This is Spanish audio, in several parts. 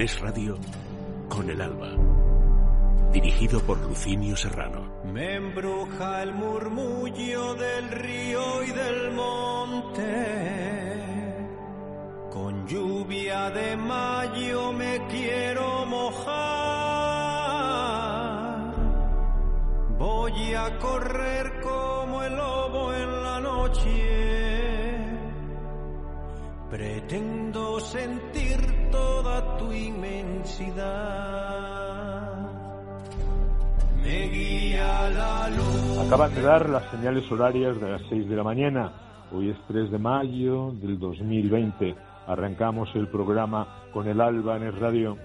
Es Radio, con el alba. Dirigido por Lucinio Serrano. Me embruja el murmullo del río y del monte. Con lluvia de mayo me quiero mojar. Voy a correr como el lobo en la noche. Pretendo sentir toda tu inmensidad. Me guía la luz. Acaban de dar las señales horarias de las 6 de la mañana. Hoy es 3 de mayo del 2020. Arrancamos el programa con el alba en el radio.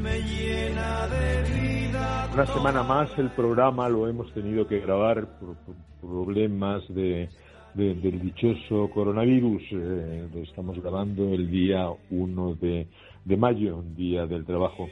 Me llena de vida. Una semana más el programa lo hemos tenido que grabar por, por problemas de, de- del dichoso coronavirus. Eh, lo estamos grabando el día 1 de, de mayo, día del trabajo.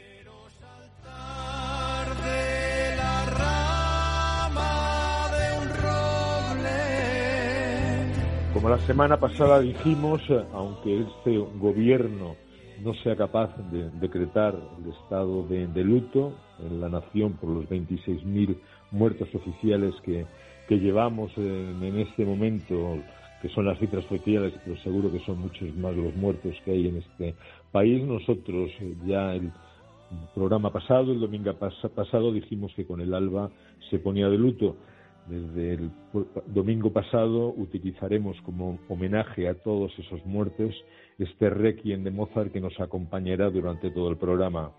Como la semana pasada dijimos, aunque este gobierno no sea capaz de decretar el estado de, de luto en la nación por los 26.000 muertos oficiales que, que llevamos en, en este momento, que son las cifras oficiales, pero seguro que son muchos más los muertos que hay en este país, nosotros eh, ya el programa pasado, el domingo pas- pasado, dijimos que con el alba se ponía de luto. Desde el domingo pasado utilizaremos como homenaje a todos esos muertos este requiem de Mozart que nos acompañará durante todo el programa.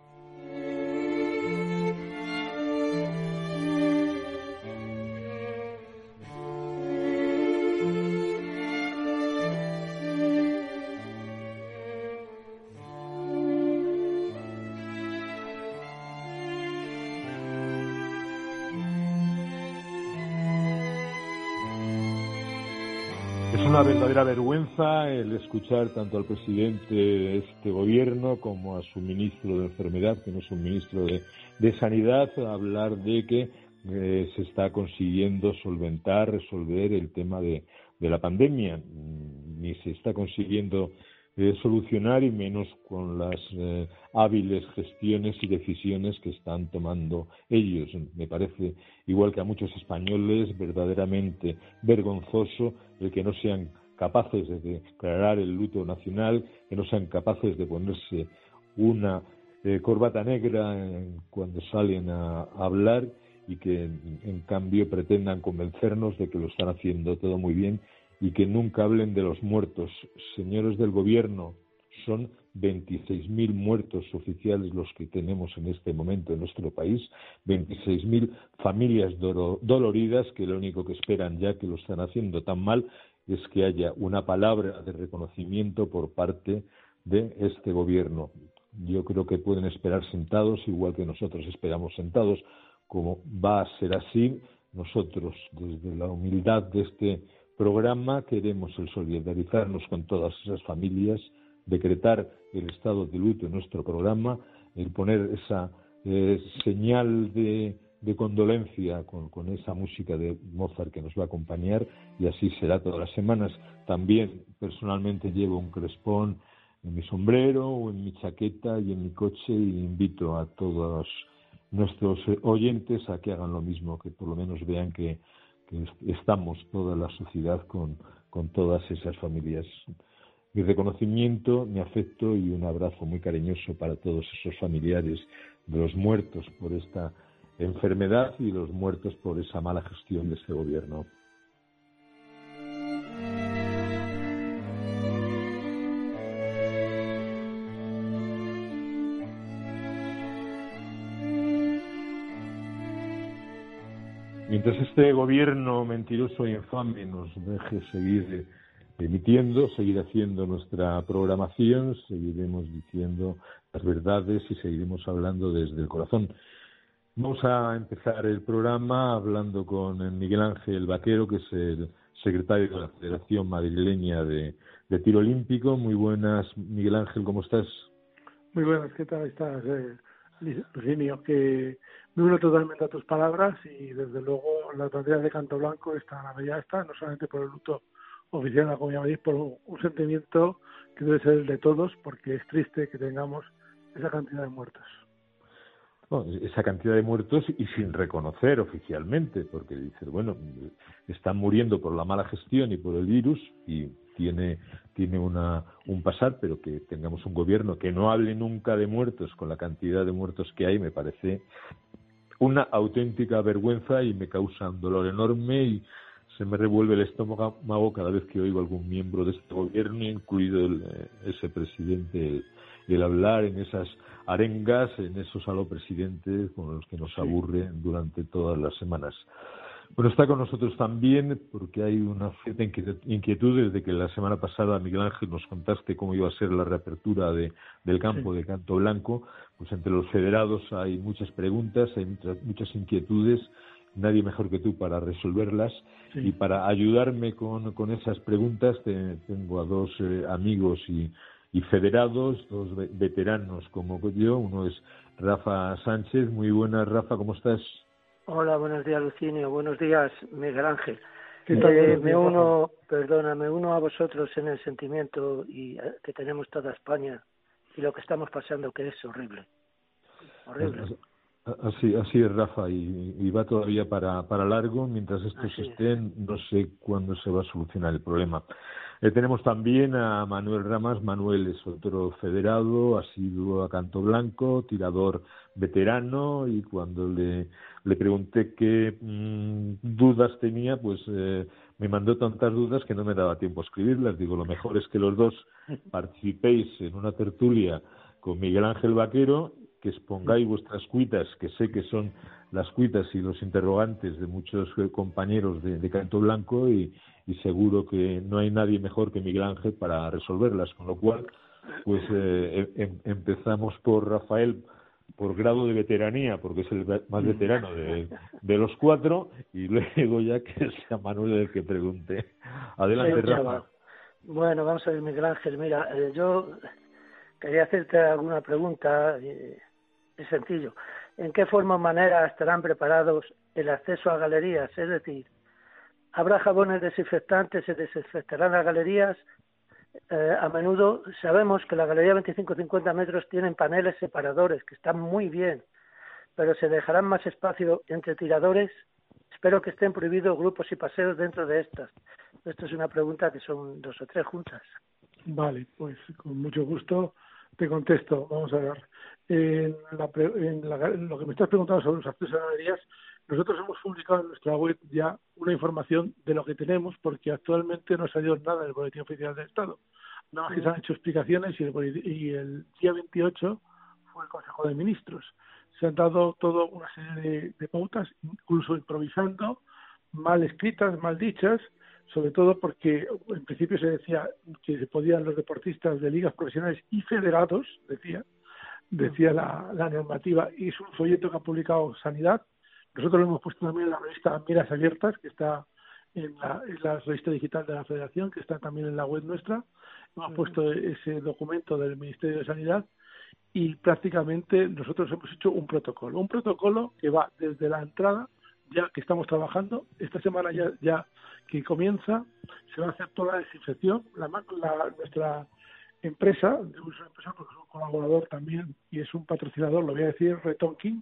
Verdadera vergüenza el escuchar tanto al presidente de este gobierno como a su ministro de Enfermedad, que no es un ministro de, de Sanidad, hablar de que eh, se está consiguiendo solventar, resolver el tema de, de la pandemia. Mm, Ni se está consiguiendo eh, solucionar y menos con las eh, hábiles gestiones y decisiones que están tomando ellos. Me parece, igual que a muchos españoles, verdaderamente vergonzoso el que no sean capaces de declarar el luto nacional, que no sean capaces de ponerse una eh, corbata negra cuando salen a, hablar y que en cambio pretendan convencernos de que lo están haciendo todo muy bien y que nunca hablen de los muertos. Señores del gobierno, son 26.000 muertos oficiales los que tenemos en este momento en nuestro país, 26.000 familias dolo- doloridas que lo único que esperan ya que lo están haciendo tan mal es que haya una palabra de reconocimiento por parte de este gobierno. Yo creo que pueden esperar sentados, igual que nosotros esperamos sentados, como va a ser así. Nosotros, desde la humildad de este programa, queremos el solidarizarnos con todas esas familias, decretar el estado de luto en nuestro programa, el poner esa eh, señal de, condolencia con, con esa música de Mozart que nos va a acompañar y así será todas las semanas. También personalmente llevo un crespón en mi sombrero o en mi chaqueta y en mi coche y invito a todos nuestros eh, oyentes a que hagan lo mismo, que por lo menos vean que, que es- estamos toda la sociedad con, con todas esas familias. Mi reconocimiento, mi afecto y un abrazo muy cariñoso para todos esos familiares de los muertos por esta enfermedad y los muertos por esa mala gestión de este gobierno. Mientras este gobierno mentiroso e infame nos deje seguir emitiendo, seguir haciendo nuestra programación, seguiremos diciendo las verdades y seguiremos hablando desde el corazón. Vamos a empezar el programa hablando con Miguel Ángel Vaquero, que es el secretario de la Federación Madrileña de, Tiro Olímpico. Muy buenas, Miguel Ángel, ¿cómo estás? Muy buenas, ¿qué tal estás, eh, Que me uno totalmente a tus palabras y desde luego la cantidad de Canto Blanco está ya está, no solamente por el luto oficial de la Comunidad de por un, sentimiento que debe ser el de todos, porque es triste que tengamos esa cantidad de muertos. Esa cantidad de muertos y sin reconocer oficialmente, porque dices, bueno, están muriendo por la mala gestión y por el virus y tiene, tiene una, un pasar, pero que tengamos un gobierno que no hable nunca de muertos con la cantidad de muertos que hay, me parece una auténtica vergüenza y me causa un dolor enorme y se me revuelve el estómago cada vez que oigo algún miembro de este gobierno, incluido el, eh, ese presidente, hablar en esas arengas, en esos alopresidentes con los que nos aburren durante todas las semanas. Bueno, está con nosotros también porque hay una cierta inquietud desde que la semana pasada, Miguel Ángel, nos contaste cómo iba a ser la reapertura de, del campo de Canto Blanco. Pues entre los federados hay muchas preguntas, hay muchas, inquietudes, nadie mejor que tú para resolverlas. Y para ayudarme con, con esas preguntas tengo a dos eh, amigos y, y federados, dos veteranos como yo. Uno es Rafa Sánchez. Muy buenas, Rafa, ¿cómo estás? Hola, buenos días, Lucinio. Buenos días, Miguel Ángel. Eh, me uno, perdona, me uno a vosotros en el sentimiento y eh, que tenemos toda España y lo que estamos pasando, que es horrible. Horrible. Así, así es, Rafa, y, va todavía para, para largo. Mientras estos estén, no sé cuándo se va a solucionar el problema. Eh, tenemos también a Manuel Ramas. Manuel es otro federado, ha sido a Canto Blanco, tirador veterano, y cuando le le pregunté qué mm, dudas tenía, pues eh, me mandó tantas dudas que no me daba tiempo a escribirlas. Digo, lo mejor es que los dos participéis en una tertulia con Miguel Ángel Vaquero, que expongáis vuestras cuitas, que sé que son las cuitas y los interrogantes de muchos eh, compañeros de, Canto Blanco y, seguro que no hay nadie mejor que Miguel Ángel para resolverlas. Con lo cual, pues eh, em, em, empezamos por Rafael por grado de veteranía, porque es el más veterano de, de los cuatro, y luego ya que sea Manuel el que pregunte. Adelante, Rafa. Bueno, vamos a ver, Miguel Ángel. Mira, eh, yo quería hacerte alguna pregunta. Eh, es sencillo. ¿En qué forma o manera estarán preparados el acceso a galerías? Es decir, ¿habrá jabones desinfectantes? ¿Se desinfectarán las galerías? Eh, a menudo sabemos que la galería 25-50 metros tienen paneles separadores que están muy bien, pero se dejarán más espacio entre tiradores. Espero que estén prohibidos grupos y paseos dentro de estas. Esto es una pregunta que son dos o tres juntas. Vale, pues con mucho gusto te contesto. Vamos a ver. En, lo que me estás preguntando sobre los accesos a galerías, nosotros hemos publicado en nuestra web ya una información de lo que tenemos, porque actualmente no salió nada del Boletín Oficial del Estado. Nada más que se han hecho explicaciones y el, y el día 28 fue el Consejo de Ministros. Se han dado toda una serie de, pautas, incluso improvisando, mal escritas, mal dichas, sobre todo porque en principio se decía que se podían los deportistas de ligas profesionales y federados, decía, decía la, la normativa, y es un folleto que ha publicado Sanidad, nosotros lo hemos puesto también en la revista Miras Abiertas, que está en la, revista digital de la Federación, que está también en la web nuestra. Hemos puesto ese documento del Ministerio de Sanidad y prácticamente nosotros hemos hecho un protocolo. Un protocolo que va desde la entrada, ya que estamos trabajando, esta semana ya, ya que comienza, se va a hacer toda la desinfección. La, nuestra empresa, es una empresa porque es un colaborador también y es un patrocinador, lo voy a decir, Retonking,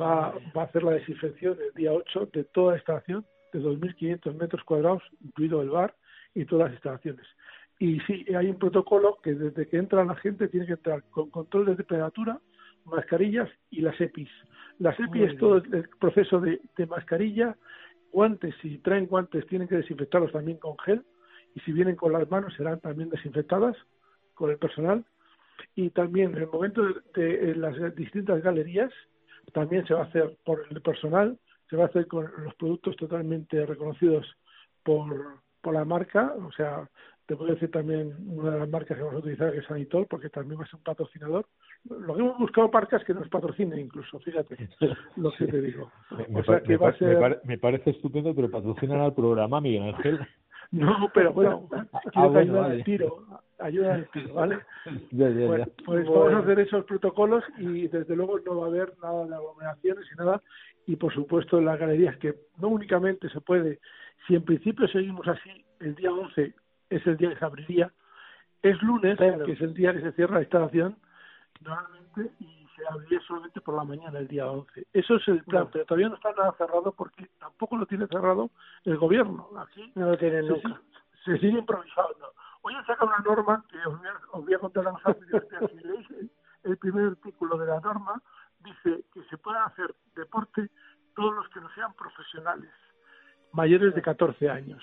va, va a hacer la desinfección el día 8 de toda la instalación de 2.500 metros cuadrados, incluido el bar y todas las instalaciones. Y sí, hay un protocolo que desde que entra la gente tiene que entrar con control de temperatura, mascarillas y las EPIs. Las EPIs es todo el proceso de, de mascarilla, guantes, si traen guantes tienen que desinfectarlos también con gel y si vienen con las manos serán también desinfectadas con el personal. Y también en el momento de las distintas galerías también se va a hacer por el personal, se va a hacer con los productos totalmente reconocidos por, por la marca, o sea, te puedo decir también una de las marcas que vamos a utilizar que es Sanitol, porque también va a ser un patrocinador. Lo que hemos buscado marcas que nos patrocinen incluso, fíjate lo que te digo. Me, o sea, que va a ser... me, parece estupendo, pero patrocinan al programa, Miguel Ángel. No, pero bueno, quiero ah, ayudar al tiro, ayuda al tiro, ¿vale? pues, pues vamos a hacer esos protocolos y desde luego no va a haber nada de aglomeraciones y nada. Y por supuesto en las galerías, que no únicamente se puede, si en principio seguimos así, el día 11 es el día que se abriría, es lunes, que es el día que se cierra la instalación, normalmente, y se abriría solamente por la mañana, el día 11. Eso es el plan, pero todavía no está nada cerrado porque tampoco lo tiene cerrado el gobierno. Aquí no lo tiene nunca. Se, sigue improvisando. Hoy han sacado una norma que os voy a, os voy a contar a vosotros. si leéis el, primer artículo de la norma, dice que se puedan hacer deporte todos los que no sean profesionales, mayores de 14 años.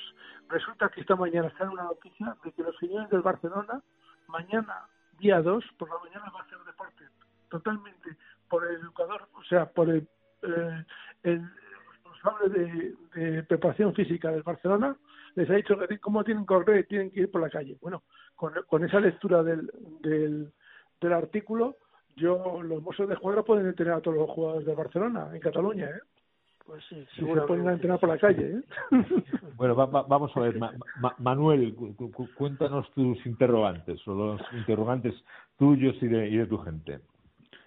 Resulta que esta mañana está en una noticia de que los señores del Barcelona, mañana, día 2, por la mañana va a hacer deporte totalmente por el educador, o sea, por el, eh, responsable de, preparación física del Barcelona, les ha dicho que cómo tienen que correr tienen que ir por la calle. Bueno, con, esa lectura del, del, artículo, yo los mozos de jugador pueden tener a todos los jugadores de Barcelona en Cataluña, ¿eh? Pues sí, se pueden entrenar por la calle. ¿eh? Bueno, vamos a ver, Manuel, cuéntanos tus interrogantes, o los interrogantes tuyos y de, y de tu gente.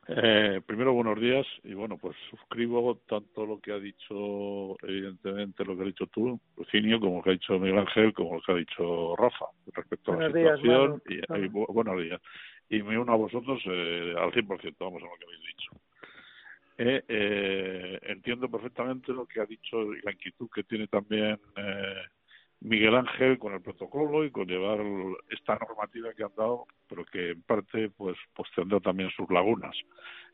Eh, primero, buenos días. Y bueno, pues suscribo tanto lo que ha dicho, evidentemente, lo que ha dicho tú, Lucinio, como lo que ha dicho Miguel Ángel, como lo que ha dicho Rafa, respecto a la situación. y, buenos días. Y me uno a vosotros eh, al 100%, vamos a lo que habéis dicho. Eh, eh, entiendo perfectamente lo que ha dicho y la inquietud que tiene también eh, Miguel Ángel con el protocolo y con llevar esta normativa que han dado, pero que en parte pues, pues tendrá también sus lagunas.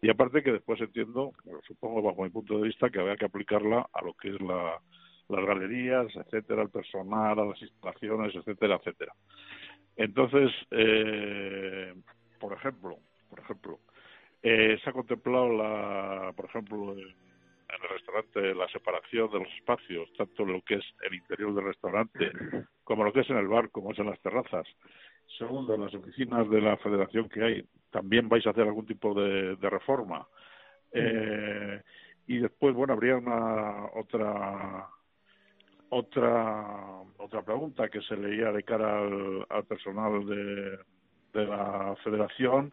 Y aparte que después entiendo, supongo bajo mi punto de vista, que habría que aplicarla a lo que es la, las galerías, etcétera, al personal, a las instalaciones, etcétera, etcétera. Entonces, eh, por ejemplo, por ejemplo, eh, se ha contemplado, la, por ejemplo, en, el restaurante la separación de los espacios, tanto lo que es el interior del restaurante como lo que es en el bar, como es en las terrazas. Segundo, en las oficinas de la federación que hay, también vais a hacer algún tipo de, reforma. Eh, y después, bueno, habría una otra otra otra pregunta que se leía de cara al, personal de, de la federación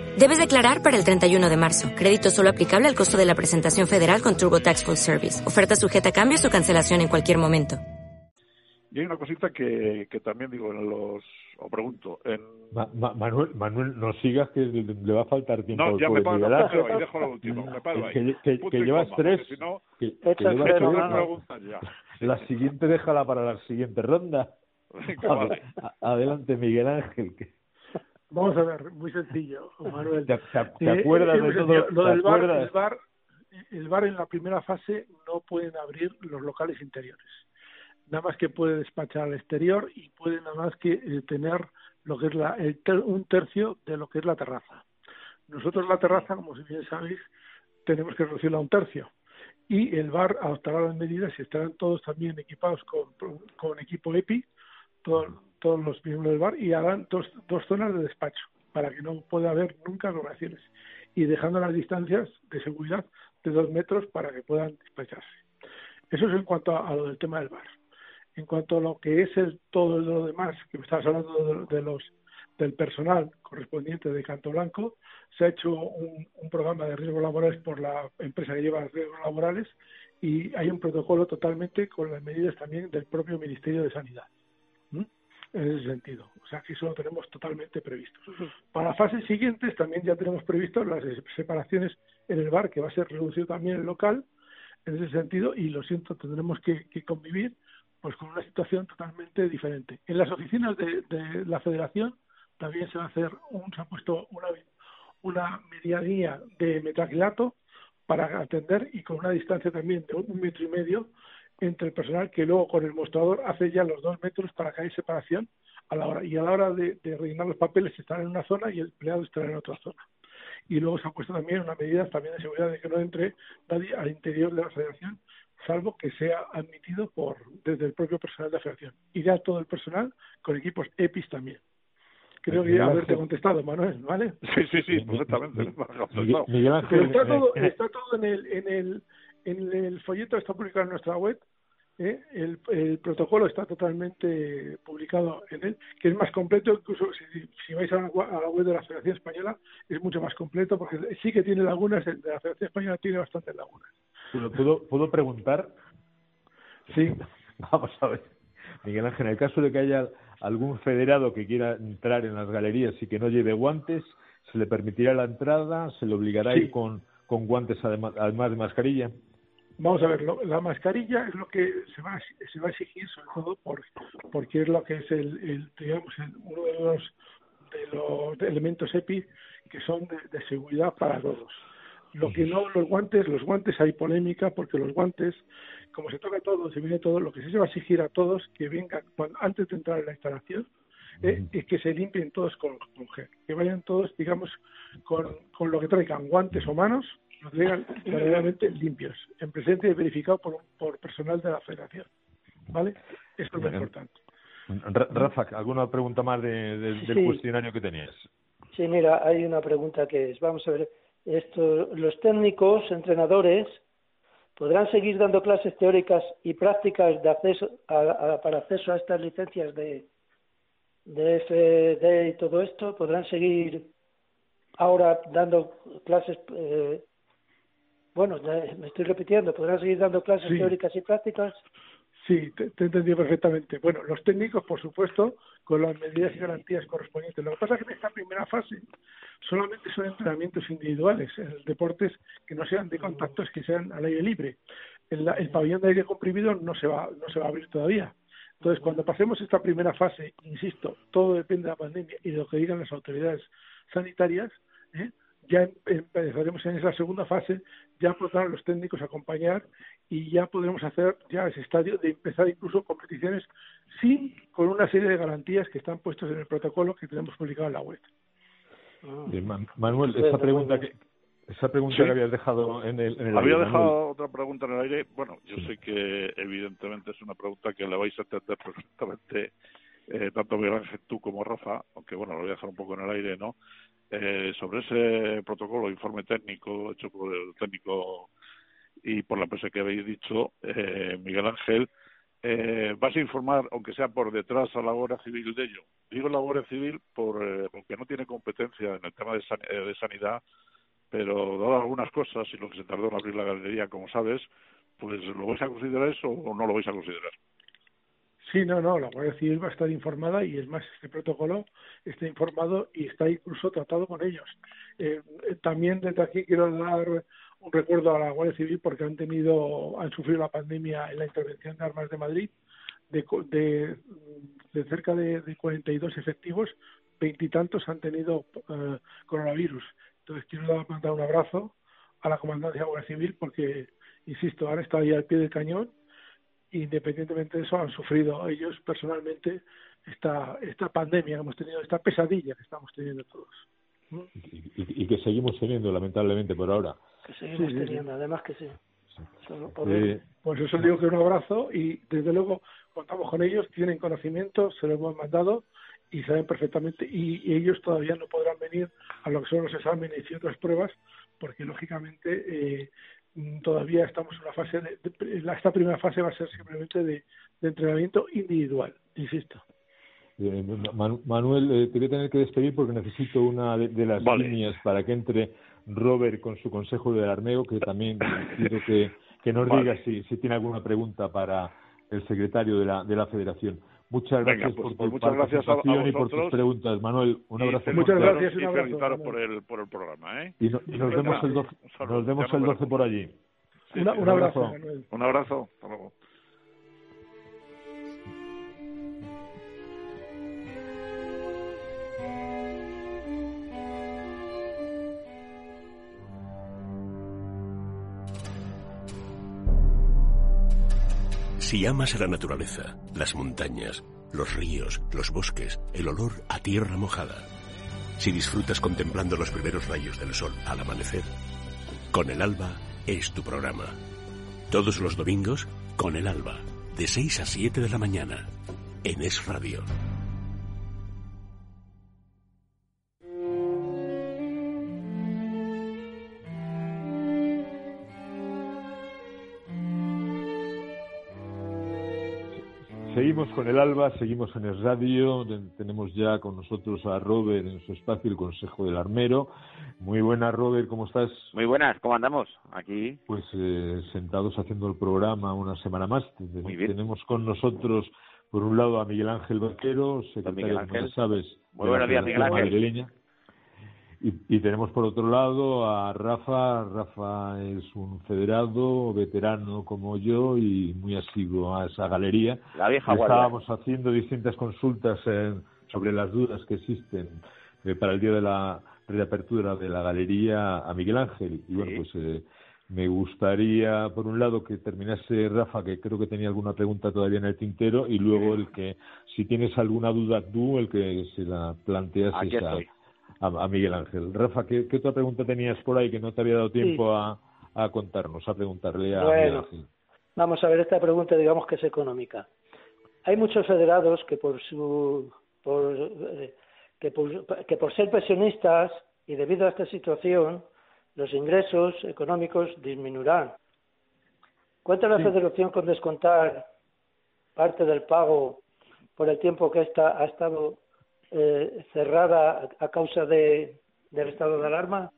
Debes declarar para el 31 de marzo. Crédito solo aplicable al costo de la presentación federal con Turbo Tax Full Service. Oferta sujeta a cambios o cancelación en cualquier momento. Y hay una cosita que, que también digo en los o pregunto en Manuel Manuel no sigas que le, va a faltar tiempo no ya me paro y dejo lo último me paro ahí que, que, llevas tres si no, que, llevas preguntas ya la siguiente déjala para la siguiente ronda adelante Miguel Ángel que Vamos a ver, muy sencillo, Manuel. ¿Te, acuerdas de todo? Lo del bar, el bar, el bar en la primera fase no pueden abrir los locales interiores. Nada más que puede despachar al exterior y puede nada más que eh, tener lo que es la, el un tercio de lo que es la terraza. Nosotros la terraza, como si bien sabéis, tenemos que reducirla a un tercio. Y el bar adoptará las medidas y estarán todos también equipados con, con equipo EPI, todo, todos los miembros del bar y harán dos, dos zonas de despacho para que no pueda haber nunca aglomeraciones y dejando las distancias de seguridad de dos metros para que puedan despacharse. Eso es en cuanto a, lo del tema del bar. En cuanto a lo que es el todo lo demás, que me estabas hablando de, los del personal correspondiente de Canto Blanco, se ha hecho un, un programa de riesgos laborales por la empresa que lleva riesgos laborales y hay un protocolo totalmente con las medidas también del propio Ministerio de Sanidad en ese sentido. O sea, que eso lo tenemos totalmente previsto. Para fases siguientes también ya tenemos previsto las separaciones en el bar, que va a ser reducido también el local, en ese sentido, y lo siento, tendremos que, convivir pues con una situación totalmente diferente. En las oficinas de, de la Federación también se va a hacer un, se ha puesto una, una medianía de metacrilato para atender y con una distancia también de un metro y medio entre el personal que luego con el mostrador hace ya los dos metros para que haya separación a la hora y a la hora de, rellenar los papeles estará en una zona y el empleado estará en otra zona. Y luego se ha puesto también una medida también de seguridad de que no entre nadie al interior de la federación salvo que sea admitido por desde el propio personal de la federación. Y ya todo el personal con equipos EPIs también. Creo que ya haberte contestado, Manuel, ¿vale? Sí, sí, sí, perfectamente. está todo, está todo en el, en el, en el folleto, está publicado en nuestra web. ¿eh? El, el, protocolo está totalmente publicado en él, que es más completo, incluso si, si vais a la, a la, web de la Federación Española, es mucho más completo, porque sí que tiene lagunas, el de la Federación Española tiene bastantes lagunas. ¿Puedo, ¿Puedo preguntar? Sí. Vamos a ver. Miguel Ángel, en el caso de que haya algún federado que quiera entrar en las galerías y que no lleve guantes, ¿se le permitirá la entrada? ¿Se le obligará a ir con, con guantes además, además de mascarilla? Vamos a ver, lo, la mascarilla es lo que se va, a, se va a exigir sobre todo por, porque es lo que es el, el digamos, el, uno de los, de los elementos EPI que son de, de seguridad para todos. Lo que no, los guantes, los guantes hay polémica porque los guantes, como se toca todo, se viene todo, lo que se va a exigir a todos que vengan cuando, antes de entrar en la instalación eh, es que se limpien todos con, con, gel, que vayan todos, digamos, con, con lo que traigan, guantes o manos, traigan verdaderamente limpios, en presencia y verificado por, por personal de la federación. ¿Vale? Eso es lo importante. Rafa, ¿alguna pregunta más de, de, del Sí. cuestionario que tenías? Sí, mira, hay una pregunta que es, vamos a ver, esto, los técnicos, entrenadores, podrán seguir dando clases teóricas y prácticas de acceso a, a, para acceso a estas licencias de, de FD y todo esto, podrán seguir ahora dando clases, eh, bueno, ya me estoy repitiendo, podrán seguir dando clases Sí. teóricas y prácticas. Sí, te, te he entendido perfectamente. Bueno, los técnicos, por supuesto, con las medidas y garantías correspondientes. Lo que pasa es que en esta primera fase solamente son entrenamientos individuales, deportes que no sean de contactos, que sean al aire libre. El, el pabellón de aire comprimido no se va, no se va a abrir todavía. Entonces, cuando pasemos esta primera fase, insisto, todo depende de la pandemia y de lo que digan las autoridades sanitarias, ¿eh? Ya em- empezaremos en esa segunda fase, ya podrán los técnicos acompañar y ya podremos hacer ya ese estadio de empezar incluso competiciones sin con una serie de garantías que están puestos en el protocolo que tenemos publicado en la web. Man- Manuel, esa pregunta que esa pregunta Sí. que habías dejado en el, en el Había aire, dejado Manuel. otra pregunta en el aire. Bueno, yo sé que evidentemente es una pregunta que le vais a entender perfectamente eh, tanto Miguel Ángel tú como Rafa, aunque bueno, lo voy a dejar un poco en el aire, ¿no? Eh, sobre ese protocolo, informe técnico hecho por el técnico y por la empresa que habéis dicho, eh, Miguel Ángel, eh, vas a informar, aunque sea por detrás, a la Guardia Civil de ello. Digo la Guardia Civil por, eh, porque no tiene competencia en el tema de, san- eh, de sanidad, pero dado algunas cosas y lo que se tardó en abrir la galería, como sabes, pues ¿lo vais a considerar eso o no lo vais a considerar? Sí, no, no, la Guardia Civil va a estar informada y es más, este protocolo está informado y está incluso tratado con ellos. Eh, eh, también desde aquí quiero dar un recuerdo a la Guardia Civil porque han tenido, han sufrido la pandemia en la intervención de armas de Madrid de, de, de cerca de, de 42 efectivos, veintitantos han tenido eh, coronavirus. Entonces quiero dar- mandar un abrazo a la comandancia de la Guardia Civil porque, insisto, han estado ahí al pie del cañón independientemente de eso, han sufrido ellos personalmente esta, esta pandemia que hemos tenido, esta pesadilla que estamos teniendo todos. Y, y- y que seguimos teniendo, lamentablemente, por ahora. Que seguimos Sí, sí, sí. teniendo, además que sí. Eh. Pues eso digo que un abrazo y desde luego contamos con ellos, tienen conocimiento, se lo hemos mandado y saben perfectamente y, y ellos todavía no podrán venir a lo que son los exámenes y otras pruebas porque lógicamente eh, todavía estamos en una fase de, de- la- esta primera fase va a ser simplemente de, de entrenamiento individual, insisto. Eh, Manu- Manuel, eh, te voy a tener que despedir porque necesito una de, de las Vale. líneas para que entre Robert con su consejo del armeo, que también quiero que, que nos Vale. diga si, si tiene alguna pregunta para el secretario de la, de la federación. Muchas Venga, gracias pues- por pues tu muchas gracias a- a participación y por tus preguntas. Manuel, un Y abrazo. Muchas gracias, un Y abrazo, felicitaros por el, por el programa, ¿eh? Y, no- y nos vemos el 12, un saludo, nos vemos el nos 12 por allí. Sí, Una- sí. un abrazo, abrazo. Manuel. Un abrazo. Hasta luego. Si amas a la naturaleza, las montañas, los ríos, los bosques, el olor a tierra mojada. Si disfrutas contemplando los primeros rayos del sol al amanecer, Con el Alba es tu programa. Todos los domingos, Con el Alba, de 6 a 7 de la mañana, en Es Radio. Seguimos con el Alba, seguimos en el radio, tenemos ya con nosotros a Robert en su espacio, el Consejo del Armero. Muy buenas, Robert, ¿cómo estás? Muy buenas, ¿cómo andamos? Aquí. Pues eh, sentados haciendo el programa una semana más. Muy bien. Tenemos con nosotros, por un lado, a Miguel Ángel Vaquero, secretario, Miguel como sabes, Muy de buenos días, Miguel Ángel. Madrileña. Y, y tenemos por otro lado a Rafa. Rafa es un federado, veterano como yo y muy asiduo a esa galería. La vieja guardia. Estábamos haciendo distintas consultas eh, sobre las dudas que existen eh, para el día de la reapertura de la galería a Miguel Ángel. Y bueno, Sí. pues eh, me gustaría, por un lado, que terminase Rafa, que creo que tenía alguna pregunta todavía en el tintero, y luego el que, si tienes alguna duda tú, el que se la planteas Aquí estoy. A, a Miguel Ángel. Rafa, ¿qué, qué otra pregunta tenías por ahí que no te había dado tiempo a, a contarnos, a preguntarle a Miguel. Ángel? Vamos a ver esta pregunta, digamos que es económica. Hay muchos federados que por su por, eh, que por, que por ser pensionistas y debido a esta situación los ingresos económicos disminuirán. ¿Cuenta la Sí. Federación con descontar parte del pago por el tiempo que esta ha estado eh, cerrada a causa de, del estado de alarma?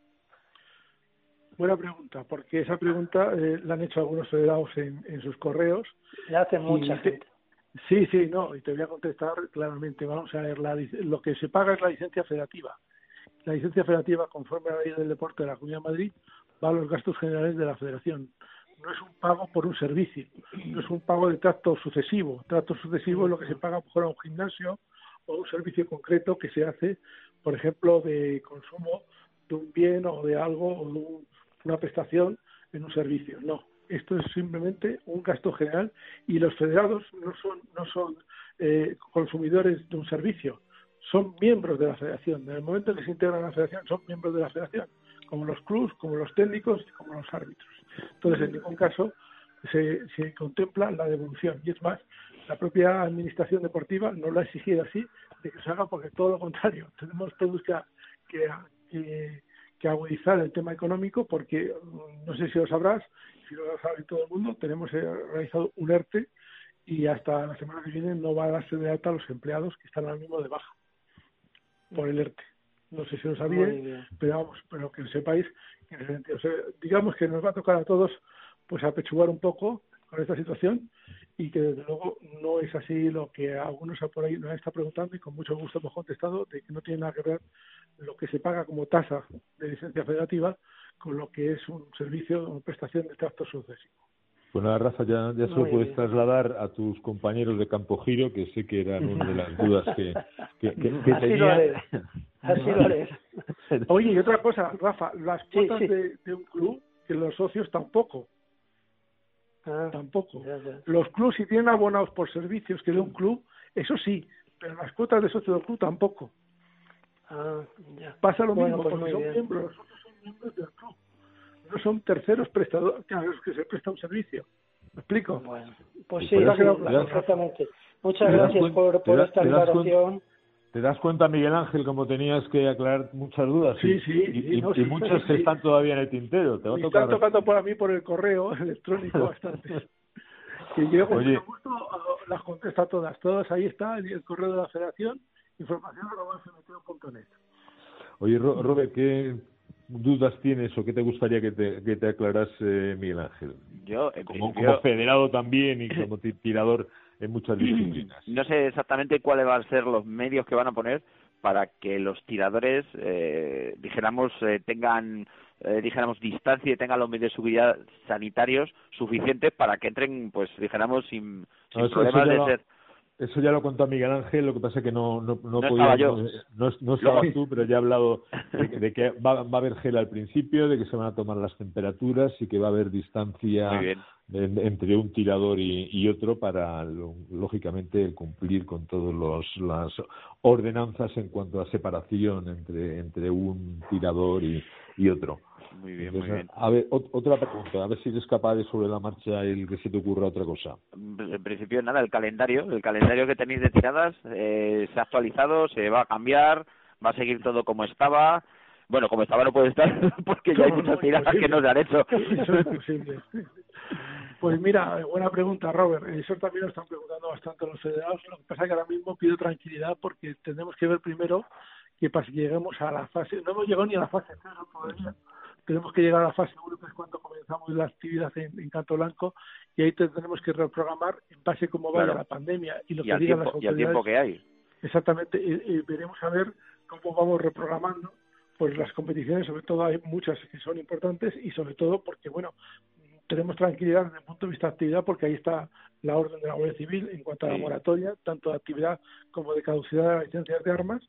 Buena pregunta, porque esa pregunta eh, la han hecho algunos federados en, en sus correos. Le hace mucha te- gente. Sí, sí, no, y te voy a contestar claramente. Vamos a ver, la lo que se paga es la licencia federativa. La licencia federativa, conforme a la ley del deporte de la Comunidad de Madrid, va a los gastos generales de la federación. No es un pago por un servicio, no es un pago de trato sucesivo. Trato sucesivo es lo que se paga por a un gimnasio o un servicio concreto que se hace, por ejemplo, de consumo de un bien o de algo o de un- una prestación en un servicio. No, esto es simplemente un gasto general y los federados no son no son eh, consumidores de un servicio, son miembros de la federación. En el momento en que se integran a la federación son miembros de la federación, como los clubs, como los técnicos y como los árbitros. Entonces, en ningún caso se, se contempla la devolución. Y es más, la propia administración deportiva no lo ha exigido así de que se haga porque todo lo contrario. Tenemos todos que, que, que, que agudizar el tema económico porque, mm, no sé si lo sabrás, si lo sabe todo el mundo, tenemos eh, realizado un ERTE y hasta la semana que viene no va a darse de alta a los empleados que están ahora mismo de baja por el ERTE. No sé si lo sabía, pero vamos, pero que sepáis que en ese sentido, o sea, digamos que nos va a tocar a todos pues apechugar un poco con esta situación y que desde luego no es así lo que algunos por ahí nos están preguntando y con mucho gusto hemos contestado de que no tiene nada que ver lo que se paga como tasa de licencia federativa con lo que es un servicio o prestación de trato sucesivo. Bueno, Pues Rafa, ya, ya se lo puedes bien. trasladar a tus compañeros de Campo Giro, que sé que eran una de las dudas que, que, que, que Así lo tenían. haré. Así lo haré. Oye, y otra cosa, Rafa, las Sí, cuotas sí. De, de un club, que los socios tampoco, Ah, tampoco. ya, ya. Los clubes si tienen abonados por servicios que de un club, eso sí, pero las cuotas de socio del club tampoco. Ah, ya. Pasa lo Bueno, mismo, pues porque son bien. miembros, los socios son miembros del club. No son terceros prestadores, claro, es que se presta un servicio. ¿Me explico? Bueno, pues Sí, sí, sí, claro. perfectamente. Muchas ¿Te das gracias por, por das- esta aclaración. ¿Te das cuenta, Miguel Ángel, como tenías que aclarar muchas dudas? Sí, Y- sí, Y, sí, y- no, y sí, muchas sí, que están todavía en el tintero. Te va a tocar. están tocando por a mí por el correo electrónico bastante. Y yo con Oye. mucho gusto ah, las contesto a todas. Todas ahí está el, el correo de la federación, información fmto.net. Oye, Ro- Robert, ¿qué dudas tienes o qué te gustaría que te, que te aclarase Miguel Ángel? Yo, en Como, principio, como federado también y como ti- tirador en muchas disciplinas. no sé exactamente cuáles van a ser los medios que van a poner para que los tiradores, eh, dijéramos, eh, tengan, eh, dijéramos, distancia y tengan los medios de seguridad sanitarios suficientes para que entren, pues, dijéramos, sin, sin No, problemas de ser. Eso ya lo contó Miguel Ángel, lo que pasa es que no, no, no, podía, yo. no, no estabas tú, pero ya he hablado de, que va, va, a haber gel al principio, de que se van a tomar las temperaturas y que va a haber distancia entre un tirador y, otro para, lógicamente, cumplir con todas las ordenanzas en cuanto a separación entre, entre un tirador y, y otro. Muy bien, muy bien. A ver, otra pregunta, a ver si eres capaz de sobre la marcha el que se te ocurra otra cosa. En principio nada, el calendario, el calendario que tenéis de tiradas eh, se ha actualizado, se va a cambiar, va a seguir todo como estaba. Bueno, como estaba no puede estar porque ya hay muchas tiradas que no se han hecho. Eso es posible. Pues mira, buena pregunta, Robert. Eso también lo están preguntando bastante los federados. Lo que pasa es que ahora mismo pido tranquilidad porque tenemos que ver primero que para que lleguemos a la fase, no hemos llegado ni a la fase 3 todavía, tenemos que llegar a la fase 1, que es cuando comenzamos la actividad en, Canto Blanco, y ahí tenemos que reprogramar en base a cómo vaya la pandemia y lo que digan las autoridades. Y el tiempo que hay. Exactamente, y, veremos a ver cómo vamos reprogramando pues las competiciones, sobre todo hay muchas que son importantes y sobre todo porque, bueno, tenemos tranquilidad desde el punto de vista de actividad porque ahí está la orden de la Guardia Civil en cuanto a la moratoria, tanto de actividad como de caducidad de las licencias de armas,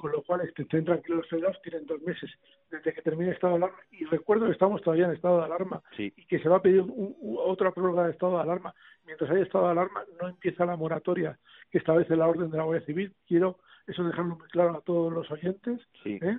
con lo cual estén tranquilos los federados, tienen dos meses desde que termine el estado de alarma y recuerdo que estamos todavía en estado de alarma y que se va a pedir otra prórroga de estado de alarma. Mientras haya estado de alarma no empieza la moratoria que establece la orden de la Guardia Civil. Quiero eso dejarlo muy claro a todos los oyentes. ¿eh?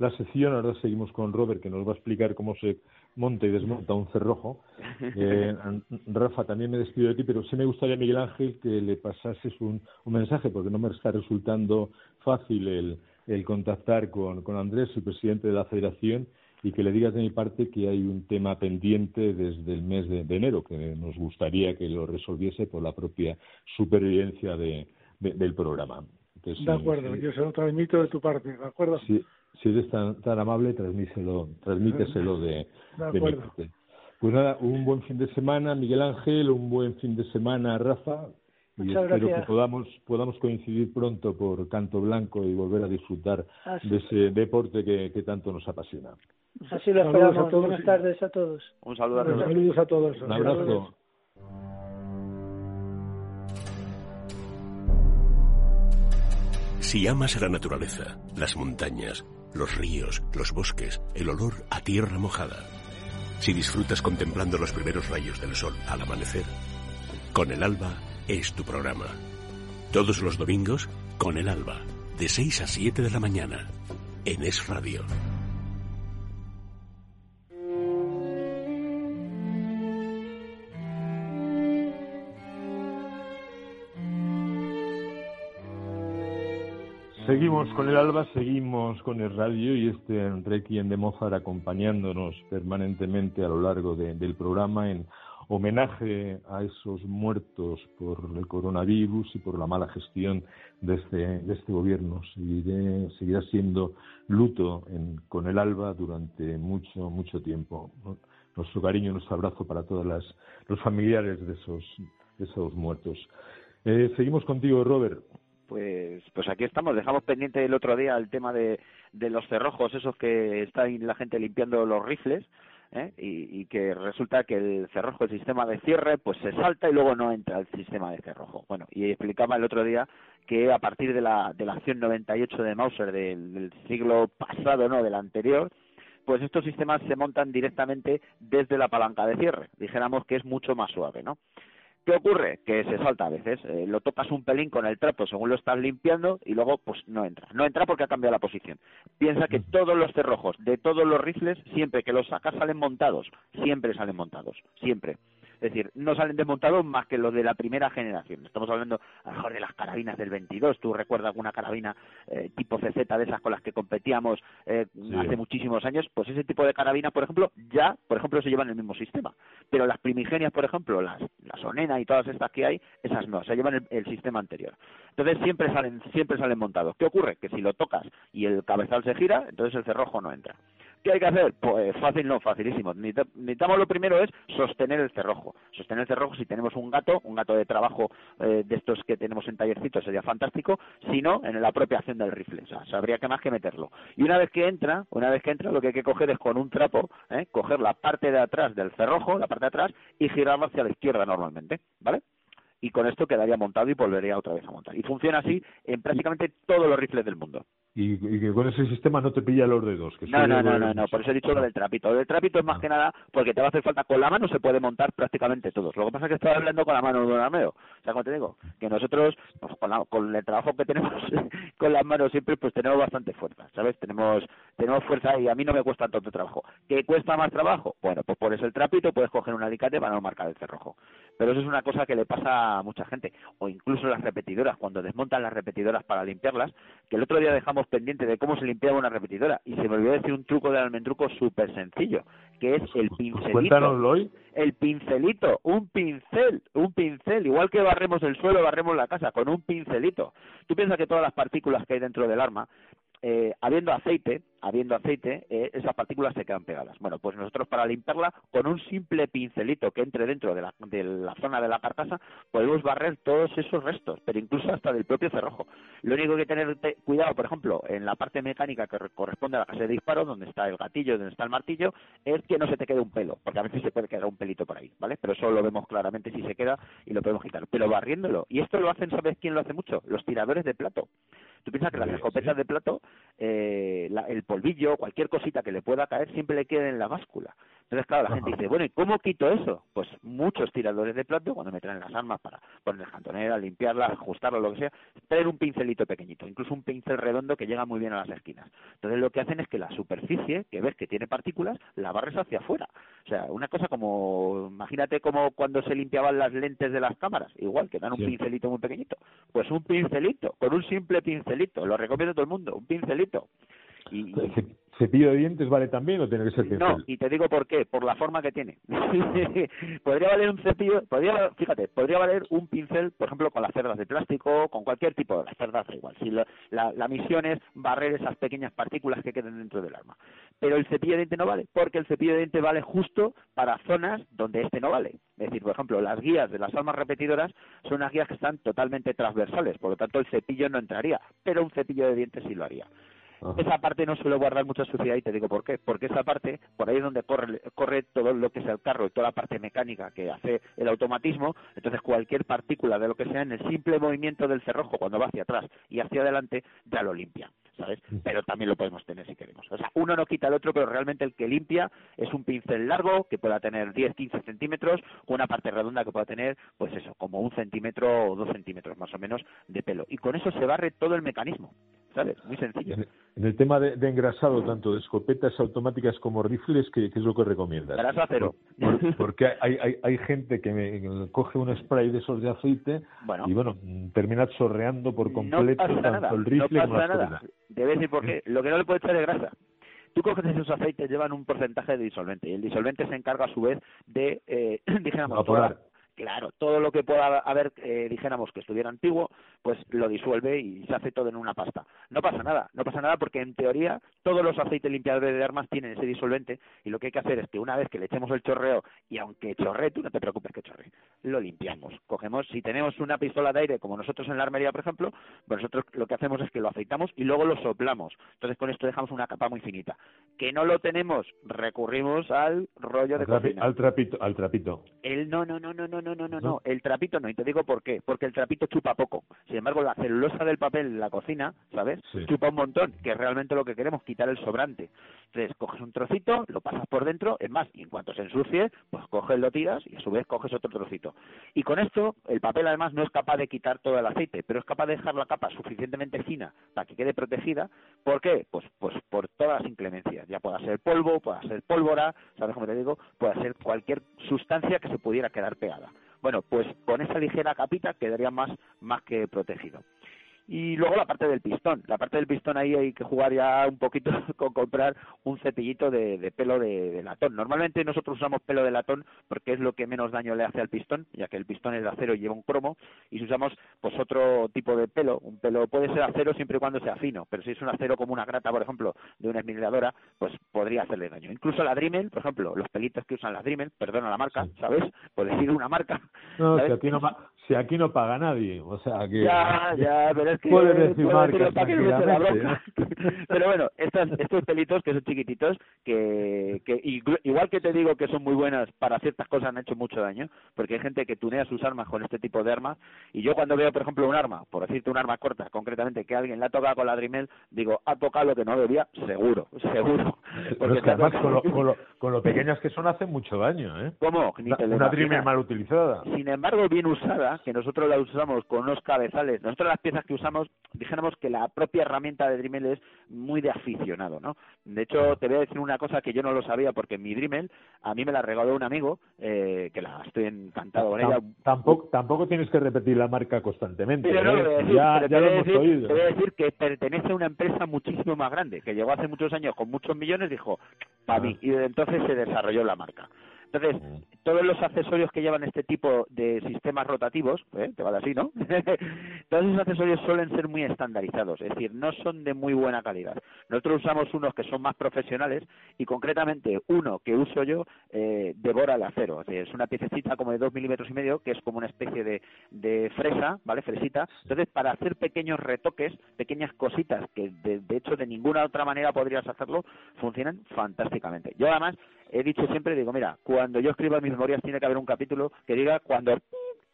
la sección. Ahora seguimos con Robert, que nos va a explicar cómo se monta y desmonta un cerrojo. Eh, Rafa, también me despido de ti, pero sí me gustaría, Miguel Ángel, que le pasases un, mensaje, porque no me está resultando fácil el, el contactar con, con Andrés, el presidente de la federación, y que le digas de mi parte que hay un tema pendiente desde el mes de, enero, que nos gustaría que lo resolviese por la propia supervivencia de, del programa. de acuerdo, yo se lo transmito de tu parte, ¿de acuerdo? Sí, si eres tan, amable, transmíteselo, transmíteselo de, de, mi parte. Pues nada, un buen fin de semana, Miguel Ángel, un buen fin de semana, Rafa, y espero que podamos, podamos coincidir pronto por Canto Blanco y volver a disfrutar de ese deporte que, que, tanto nos apasiona. Así lo esperamos. Buenas tardes a todos. Un saludo a todos. Saludos a todos. Un abrazo. Si amas a la naturaleza, las montañas, los ríos, los bosques, el olor a tierra mojada. Si disfrutas contemplando los primeros rayos del sol al amanecer, Con el Alba es tu programa. Todos los domingos, Con el Alba, de 6 a 7 de la mañana, en Es Radio. Seguimos con el alba, seguimos con el radio y este Requiem de Mozart acompañándonos permanentemente a lo largo del programa en homenaje a esos muertos por el coronavirus y por la mala gestión de este, de este gobierno. seguirá siendo luto con el alba durante mucho, mucho tiempo. Nuestro cariño, nuestro abrazo para todos los familiares de esos, de esos muertos. Eh, seguimos contigo, Robert pues pues aquí estamos. Dejamos pendiente el otro día el tema de, de los cerrojos esos que está la gente limpiando los rifles ¿eh? y, y, que resulta que el cerrojo el sistema de cierre pues se salta y luego no entra el sistema de cerrojo. Bueno y explicaba el otro día que a partir de la de la acción 98 de Mauser del, del siglo pasado no del anterior pues estos sistemas se montan directamente desde la palanca de cierre. Dijéramos que es mucho más suave no ¿Qué ocurre? Que se salta a veces. Eh, lo tocas un pelín con el trapo según lo estás limpiando y luego pues no entra. No entra porque ha cambiado la posición. Piensa que todos los cerrojos de todos los rifles, siempre que los sacas salen montados. Siempre salen montados. Siempre. Es decir, no salen desmontados más que los de la primera generación. Estamos hablando a lo mejor de las carabinas del 22. ¿Tú recuerdas alguna carabina eh, tipo CZ de esas con las que competíamos eh, hace muchísimos años? Pues ese tipo de carabinas, por ejemplo, ya, por ejemplo, se llevan el mismo sistema. Pero las primigenias, por ejemplo, las, las Onena y todas estas que hay, esas no, se llevan el, sistema anterior. Entonces siempre salen, siempre salen montados. ¿Qué ocurre? Que si lo tocas y el cabezal se gira, entonces el cerrojo no entra. ¿Qué hay que hacer? Pues fácil, no, facilísimo. Necesitamos lo primero es sostener el cerrojo. Sostener el cerrojo si tenemos un gato, un gato de trabajo eh, de estos que tenemos en tallercito sería fantástico, si no, en la apropiación del rifle. O sea, sabría que más que meterlo. Y una vez que entra, una vez que entra, lo que hay que coger es con un trapo, ¿eh? coger la parte de atrás del cerrojo, la parte de atrás, y girarlo hacia la izquierda normalmente, ¿vale? y con esto quedaría montado y volvería otra vez a montar. Y funciona así en prácticamente todos los rifles del mundo. Y, que con ese sistema no te pilla los dedos. Que no, no, no, no, no, por eso he dicho lo del trapito. Lo del trapito es más ah. que nada porque te va a hacer falta. Con la mano se puede montar prácticamente todos. Lo que pasa es que estoy hablando con la mano de un armeo. O sea, como te digo, que nosotros, pues, con, el trabajo que tenemos con las manos siempre, pues tenemos bastante fuerza, ¿sabes? Tenemos tenemos fuerza y a mí no me cuesta tanto trabajo. ¿Qué cuesta más trabajo? Bueno, pues pones el trapito, puedes coger un alicate para no marcar el cerrojo. Pero eso es una cosa que le pasa a mucha gente. O incluso las repetidoras, cuando desmontan las repetidoras para limpiarlas, que el otro día dejamos pendiente de cómo se limpiaba una repetidora. Y se me olvidó decir un truco del almendruco súper sencillo, que es el pincelito. Cuéntanoslo hoy. El pincelito, un pincel, un pincel. Igual que barremos el suelo, barremos la casa, con un pincelito. Tú piensas que todas las partículas que hay dentro del arma eh, habiendo aceite, habiendo aceite, eh, esas partículas se quedan pegadas. Bueno, pues nosotros para limpiarla, con un simple pincelito que entre dentro de la, de la zona de la carcasa, podemos barrer todos esos restos, pero incluso hasta del propio cerrojo. Lo único que tener cuidado, por ejemplo, en la parte mecánica que corresponde a la casa de disparo, donde está el gatillo, donde está el martillo, es que no se te quede un pelo, porque a veces se puede quedar un pelito por ahí, ¿vale? Pero eso lo vemos claramente si se queda y lo podemos quitar. Pero barriéndolo, y esto lo hacen, ¿sabes quién lo hace mucho? Los tiradores de plato. Tú piensas que las escopetas de plato, eh, el polvillo, cualquier cosita que le pueda caer, siempre le queda en la báscula. Entonces, claro, la gente dice, bueno, ¿y cómo quito eso? Pues muchos tiradores de plato, cuando me traen las armas para poner cantonera, limpiarla, ajustarla, lo que sea, traen un pincelito pequeñito, incluso un pincel redondo que llega muy bien a las esquinas. Entonces, lo que hacen es que la superficie, que ves que tiene partículas, la barres hacia afuera. O sea, una cosa como, imagínate como cuando se limpiaban las lentes de las cámaras, igual, que dan un pincelito muy pequeñito. Pues un pincelito, con un simple pincelito, lo recomiendo a todo el mundo, un pincelito. Y, ¿Cepillo de dientes vale también o tiene que ser pincel? No, y te digo por qué, por la forma que tiene. podría valer un cepillo, podría, fíjate, podría valer un pincel, por ejemplo, con las cerdas de plástico, con cualquier tipo de las cerdas, da igual. Si la, la, misión es barrer esas pequeñas partículas que queden dentro del arma. Pero el cepillo de diente no vale, porque el cepillo de diente vale justo para zonas donde este no vale. Es decir, por ejemplo, las guías de las armas repetidoras son unas guías que están totalmente transversales, por lo tanto el cepillo no entraría, pero un cepillo de dientes sí lo haría. Esa parte no suele guardar mucha suciedad y te digo por qué. Porque esa parte, por ahí es donde corre, corre todo lo que es el carro y toda la parte mecánica que hace el automatismo, entonces cualquier partícula de lo que sea en el simple movimiento del cerrojo cuando va hacia atrás y hacia adelante ya lo limpia. ¿sabes? Pero también lo podemos tener si queremos. O sea, uno no quita el otro, pero realmente el que limpia es un pincel largo que pueda tener 10, 15 centímetros, con una parte redonda que pueda tener, pues eso, como un centímetro o dos centímetros más o menos de pelo. Y con eso se barre todo el mecanismo. ¿Sabes? Muy sencillo. En el tema de, engrasado, tanto de escopetas automáticas como rifles, ¿qué, es lo que recomiendas? Grasa cero. porque hay, hay, hay gente que me coge un spray de esos de aceite y, bueno, termina chorreando por completo tanto el rifle como la nada. Debe decir por qué. Lo que no le puede echar es grasa. Tú coges esos aceites, llevan un porcentaje de disolvente y el disolvente se encarga a su vez de, eh, dijéramos, Claro, todo lo que pueda haber, eh, dijéramos que estuviera antiguo, pues lo disuelve y se hace todo en una pasta. No pasa nada, no pasa nada porque en teoría todos los aceites limpiadores de armas tienen ese disolvente y lo que hay que hacer es que una vez que le echemos el chorreo y aunque chorree, tú no te preocupes que chorree, lo limpiamos. Cogemos, si tenemos una pistola de aire como nosotros en la armería, por ejemplo, pues nosotros lo que hacemos es que lo aceitamos y luego lo soplamos. Entonces con esto dejamos una capa muy finita. Que no lo tenemos, recurrimos al rollo de al, al trapito, al trapito. El no, no, no, no, no no, no, no, no, el trapito no, y te digo por qué, porque el trapito chupa poco. Sin embargo, la celulosa del papel en la cocina, ¿sabes? Chupa un montón, que es realmente lo que queremos, quitar el sobrante. Entonces, coges un trocito, lo pasas por dentro, es más, y en cuanto se ensucie, pues coges, lo tiras y a su vez coges otro trocito. Y con esto, el papel además no es capaz de quitar todo el aceite, pero es capaz de dejar la capa suficientemente fina para que quede protegida. ¿Por qué? Pues, pues por todas las inclemencias. Ya pueda ser polvo, pueda ser pólvora, ¿sabes cómo te digo? Puede ser cualquier sustancia que se pudiera quedar pegada. Bueno, pues con esa ligera capita quedaría más, más que protegido. Y luego la parte del pistón. La parte del pistón ahí hay que jugar ya un poquito con comprar un cepillito de, pelo de, latón. Normalmente nosotros usamos pelo de latón porque es lo que menos daño le hace al pistón, ya que el pistón es de acero y lleva un cromo. Y si usamos pues otro tipo de pelo, un pelo puede ser acero siempre y cuando sea fino, pero si es un acero como una grata, por ejemplo, de una esmiladora, pues podría hacerle daño. Incluso la Dremel, por ejemplo, los pelitos que usan las Dremel, perdona la marca, ¿sabes? Por decir una marca. No, si aquí no, si aquí no paga nadie, o sea que... Ya, ya, pero es que... decir marcas Pero bueno, estos, estos pelitos que son chiquititos, que, que igual que te digo que son muy buenas para ciertas cosas han hecho mucho daño, porque hay gente que tunea sus armas con este tipo de armas, y yo cuando veo, por ejemplo, un arma, por decirte un arma corta, concretamente, que alguien la ha tocado con la Dremel, digo, ha tocado lo que no debía, seguro, seguro. Porque además con lo, con, lo, con lo pequeñas que son hacen mucho daño, ¿eh? ¿Cómo? una Dremel mal utilizada. Sin embargo, bien usada, que nosotros la usamos con unos cabezales. Nosotros las piezas que usamos, dijéramos que la propia herramienta de Dremel es muy de aficionado, ¿no? De hecho, te voy a decir una cosa que yo no lo sabía porque mi Dremel a mí me la regaló un amigo eh, que la estoy encantado con ella. Tampoco, tampoco tienes que repetir la marca constantemente. Pero ¿eh? ya, ya lo hemos decir, oído. Te voy a decir que pertenece a una empresa muchísimo más grande que llegó hace muchos años con muchos millones dijo para mí y desde entonces se desarrolló la marca. Entonces, todos los accesorios que llevan este tipo de sistemas rotativos, ¿eh? te va así, ¿no? todos esos accesorios suelen ser muy estandarizados, es decir, no son de muy buena calidad. Nosotros usamos unos que son más profesionales y concretamente uno que uso yo eh, devora el acero, es, una piececita como de dos milímetros y medio que es como una especie de, de fresa, ¿vale? Fresita. Entonces, para hacer pequeños retoques, pequeñas cositas que de, de hecho de ninguna otra manera podrías hacerlo, funcionan fantásticamente. Yo además he dicho siempre, digo, mira, cuando yo escriba mis memorias tiene que haber un capítulo que diga cuando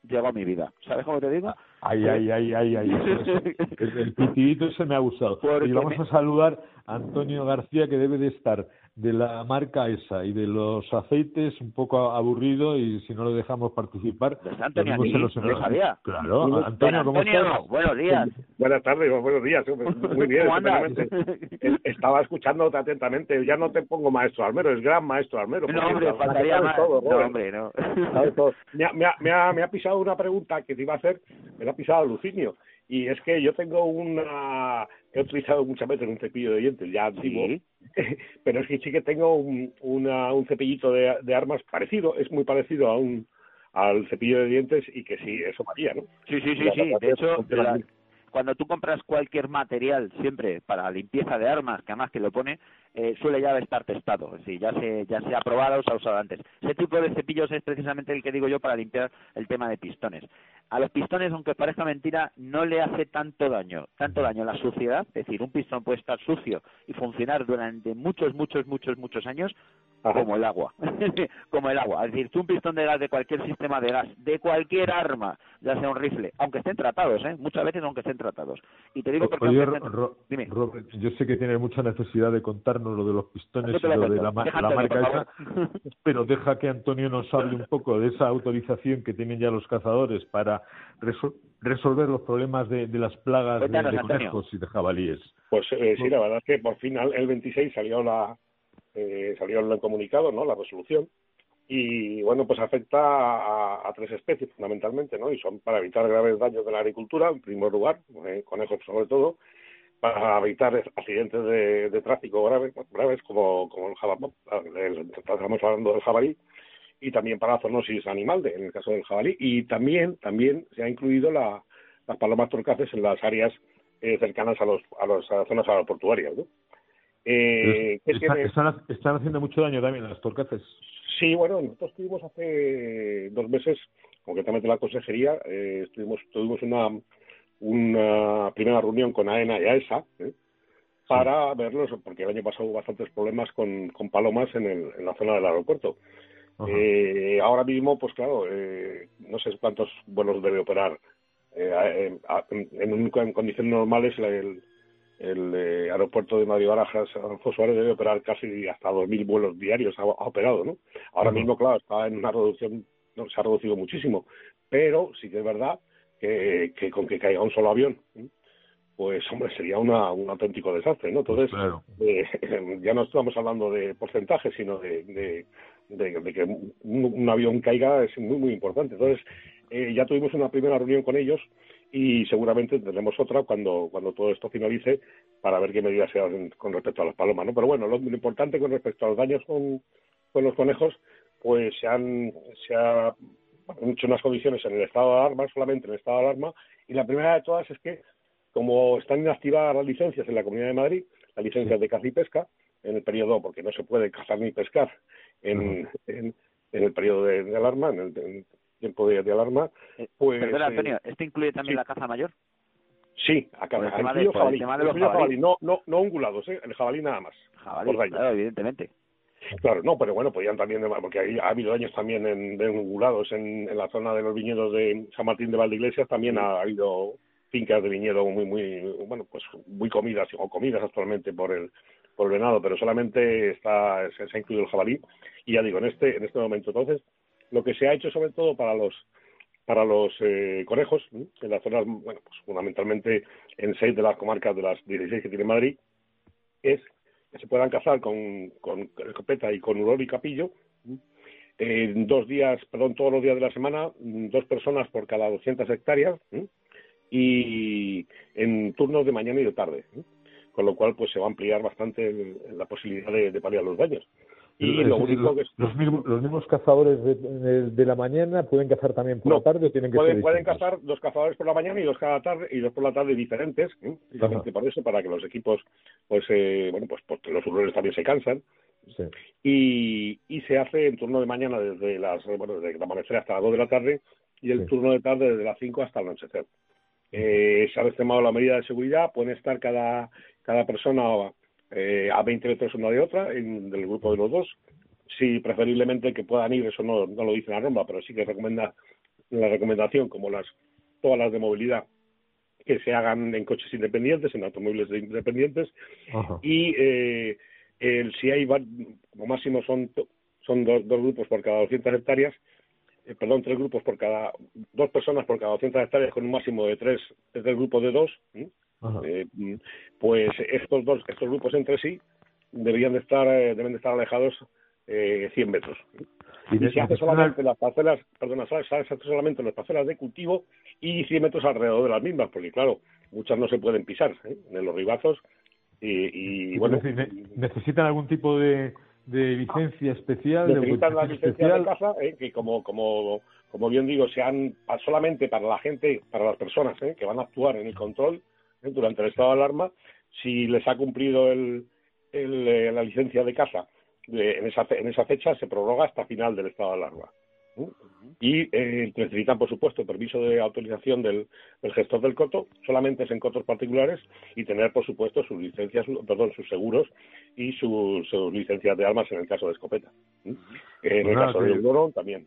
llegó a mi vida. ¿Sabes cómo te digo? Ay, ay, ay, ay, ay. el, pitidito ese me ha gustado. y vamos a saludar a Antonio García, que debe de estar de la marca esa y de los aceites un poco aburrido y si no lo dejamos participar pues Antonio aquí, no lo sabía. Claro Antonio ¿cómo estás? buenos días. Buenas tardes buenos días muy bien estaba escuchándote atentamente. Ya no te pongo maestro Almero es gran maestro Almero no hombre faltaría más. no hombre no. Me ha, me, ha, me, ha, me ha pisado una pregunta que te iba a hacer me la ha pisado Lucinio y es que yo tengo una he utilizado muchas veces un cepillo de dientes ya antiguo pero es que sí que tengo un, una, un cepillito de, de armas parecido es muy parecido a un al cepillo de dientes y que sí eso varía no sí sí sí sí. De hecho cuando tú compras cualquier material siempre para limpieza de armas, que además que lo pone, eh, suele ya estar testado, es decir, ya se, ya se ha probado o se ha usado antes. Ese tipo de cepillos es precisamente el que digo yo para limpiar el tema de pistones. A los pistones, aunque parezca mentira, no le hace tanto daño, tanto daño la suciedad, es decir, un pistón puede estar sucio y funcionar durante muchos, muchos, muchos, muchos años como el agua, como el agua. Es decir, tú un pistón de gas de cualquier sistema de gas, de cualquier arma, ya sea un rifle, aunque estén tratados, ¿eh? muchas veces aunque estén tratados. Y te digo porque... Dime. yo sé que tienes mucha necesidad de contarnos lo de los pistones y lo de la, marca esa, pero deja que Antonio nos hable un poco de esa autorización que tienen ya los cazadores para resolver los problemas de, las plagas de, de conejos y de jabalíes. Pues eh, sí, la verdad es que por fin el 26 salió la eh, salió el comunicado, ¿no? La resolución y bueno, pues afecta a, tres especies fundamentalmente, ¿no? Y son para evitar graves daños de la agricultura, en primer lugar, eh, conejos sobre todo, para evitar accidentes de, tráfico graves, graves como, como el jabalí, estamos hablando del jabalí, y también para zoonosis animal, en el caso del jabalí, y también también se ha incluido la, las palomas torcaces en las áreas eh, cercanas a, los, a, los, a las zonas aeroportuarias, ¿no? Eh, están, están, haciendo mucho daño también las torcaces. Sí, bueno, nosotros estuvimos hace dos meses, concretamente la consejería, eh, estuvimos, tuvimos una, una primera reunión con AENA y AESA ¿eh? para verlos, porque el año pasado hubo bastantes problemas con, con palomas en, el, en la zona del aeropuerto. Eh, ahora mismo, pues claro, eh, no sé cuántos vuelos debe operar. Eh, en, condiciones normales, el, el eh, aeropuerto de Madrid Barajas, Alfonso Suárez, debe operar casi hasta 2.000 vuelos diarios, ha, operado, ¿no? Ahora mismo, claro, está en una reducción, no, se ha reducido muchísimo, pero sí que es verdad que, que con que caiga un solo avión, pues hombre, sería una, un auténtico desastre, ¿no? Entonces, eh, ya no estamos hablando de porcentaje, sino de, de, de, que un, avión caiga es muy, muy importante. Entonces, eh, ya tuvimos una primera reunión con ellos y seguramente tendremos otra cuando, cuando todo esto finalice para ver qué medidas se hacen con respecto a las palomas, ¿no? Pero bueno, lo, importante con respecto a los daños con, con los conejos, pues se han, se ha hecho unas condiciones en el estado de alarma, solamente en el estado de alarma, y la primera de todas es que como están inactivadas las licencias en la Comunidad de Madrid, las licencias de caza y pesca, en el periodo, porque no se puede cazar ni pescar en, en, el periodo de, alarma, en el, tiempo de, alarma, eh, pues... Perdona, Antonio, ¿este incluye también la caza mayor? Sí, acá, el de, jabalí, el tema de los jabalí. No, no, no ungulados, ¿eh? el jabalí nada más. Jabalí, claro, evidentemente. Claro, no, pero bueno, podían también, porque ha habido daños también en, en, en la zona de los viñedos de San Martín de Valdeiglesias, también ha habido fincas de viñedo muy, muy, bueno, pues muy comidas o comidas actualmente por el, por el venado, pero solamente está, se, ha incluido el jabalí. Y ya digo, en este, en este momento, entonces, lo que se ha hecho sobre todo para los, para los eh, conejos, en las zonas, bueno, pues fundamentalmente en seis de las comarcas de las 16 que tiene Madrid, es se puedan cazar con, con escopeta y con hurón y capillo, en dos días, perdón, todos los días de la semana, dos personas por cada 200 hectáreas, y en turnos de mañana y de tarde, con lo cual pues se va a ampliar bastante la posibilidad de, paliar los daños. Y lo único que los, mismos, los mismos cazadores de, la mañana pueden cazar también por la tarde o tienen que pueden, pueden cazar dos cazadores por la mañana y dos cada tarde y dos por la tarde diferentes ¿eh? por eso para que los equipos pues eh, bueno pues porque los urbanos también se cansan. Y, y se hace en turno de mañana desde las bueno desde el amanecer hasta las dos de la tarde y el turno de tarde desde las cinco hasta el anochecer. Eh, se ha extremado la medida de seguridad, pueden estar cada, cada persona eh, a 20 metros una de otra, en, del grupo de los dos. Si preferiblemente que puedan ir, eso no, no lo dice la norma, pero sí que recomienda la recomendación, como las todas las de movilidad, que se hagan en coches independientes, en automóviles independientes. Y eh, el, si hay, como máximo son, son dos, dos grupos por cada 200 hectáreas, eh, perdón, tres grupos por cada, dos personas por cada 200 hectáreas con un máximo de tres, es del grupo de dos, eh, pues estos dos, estos grupos entre sí deberían de estar, eh, deben de estar alejados eh, 100 metros. Y, se hace solamente las parcelas, perdona, se hace solamente las parcelas de cultivo y 100 metros alrededor de las mismas, porque claro, muchas no se pueden pisar en los ribazos y, y bueno. ¿Necesitan algún tipo de, de licencia especial, necesitan de la licencia de casa, eh, que como, como, como bien digo, sean solamente para la gente, para las personas eh, que van a actuar en el control eh, durante el estado de alarma, si les ha cumplido el, el la licencia de casa en, esa, en esa fecha, se prorroga hasta final del estado de alarma. Y eh, necesitan, por supuesto, permiso de autorización del, del, gestor del coto, solamente es en cotos particulares, y tener, por supuesto, sus licencias, perdón, sus seguros y sus, licencias de armas en el caso de escopeta. En el pues caso del Dorón también.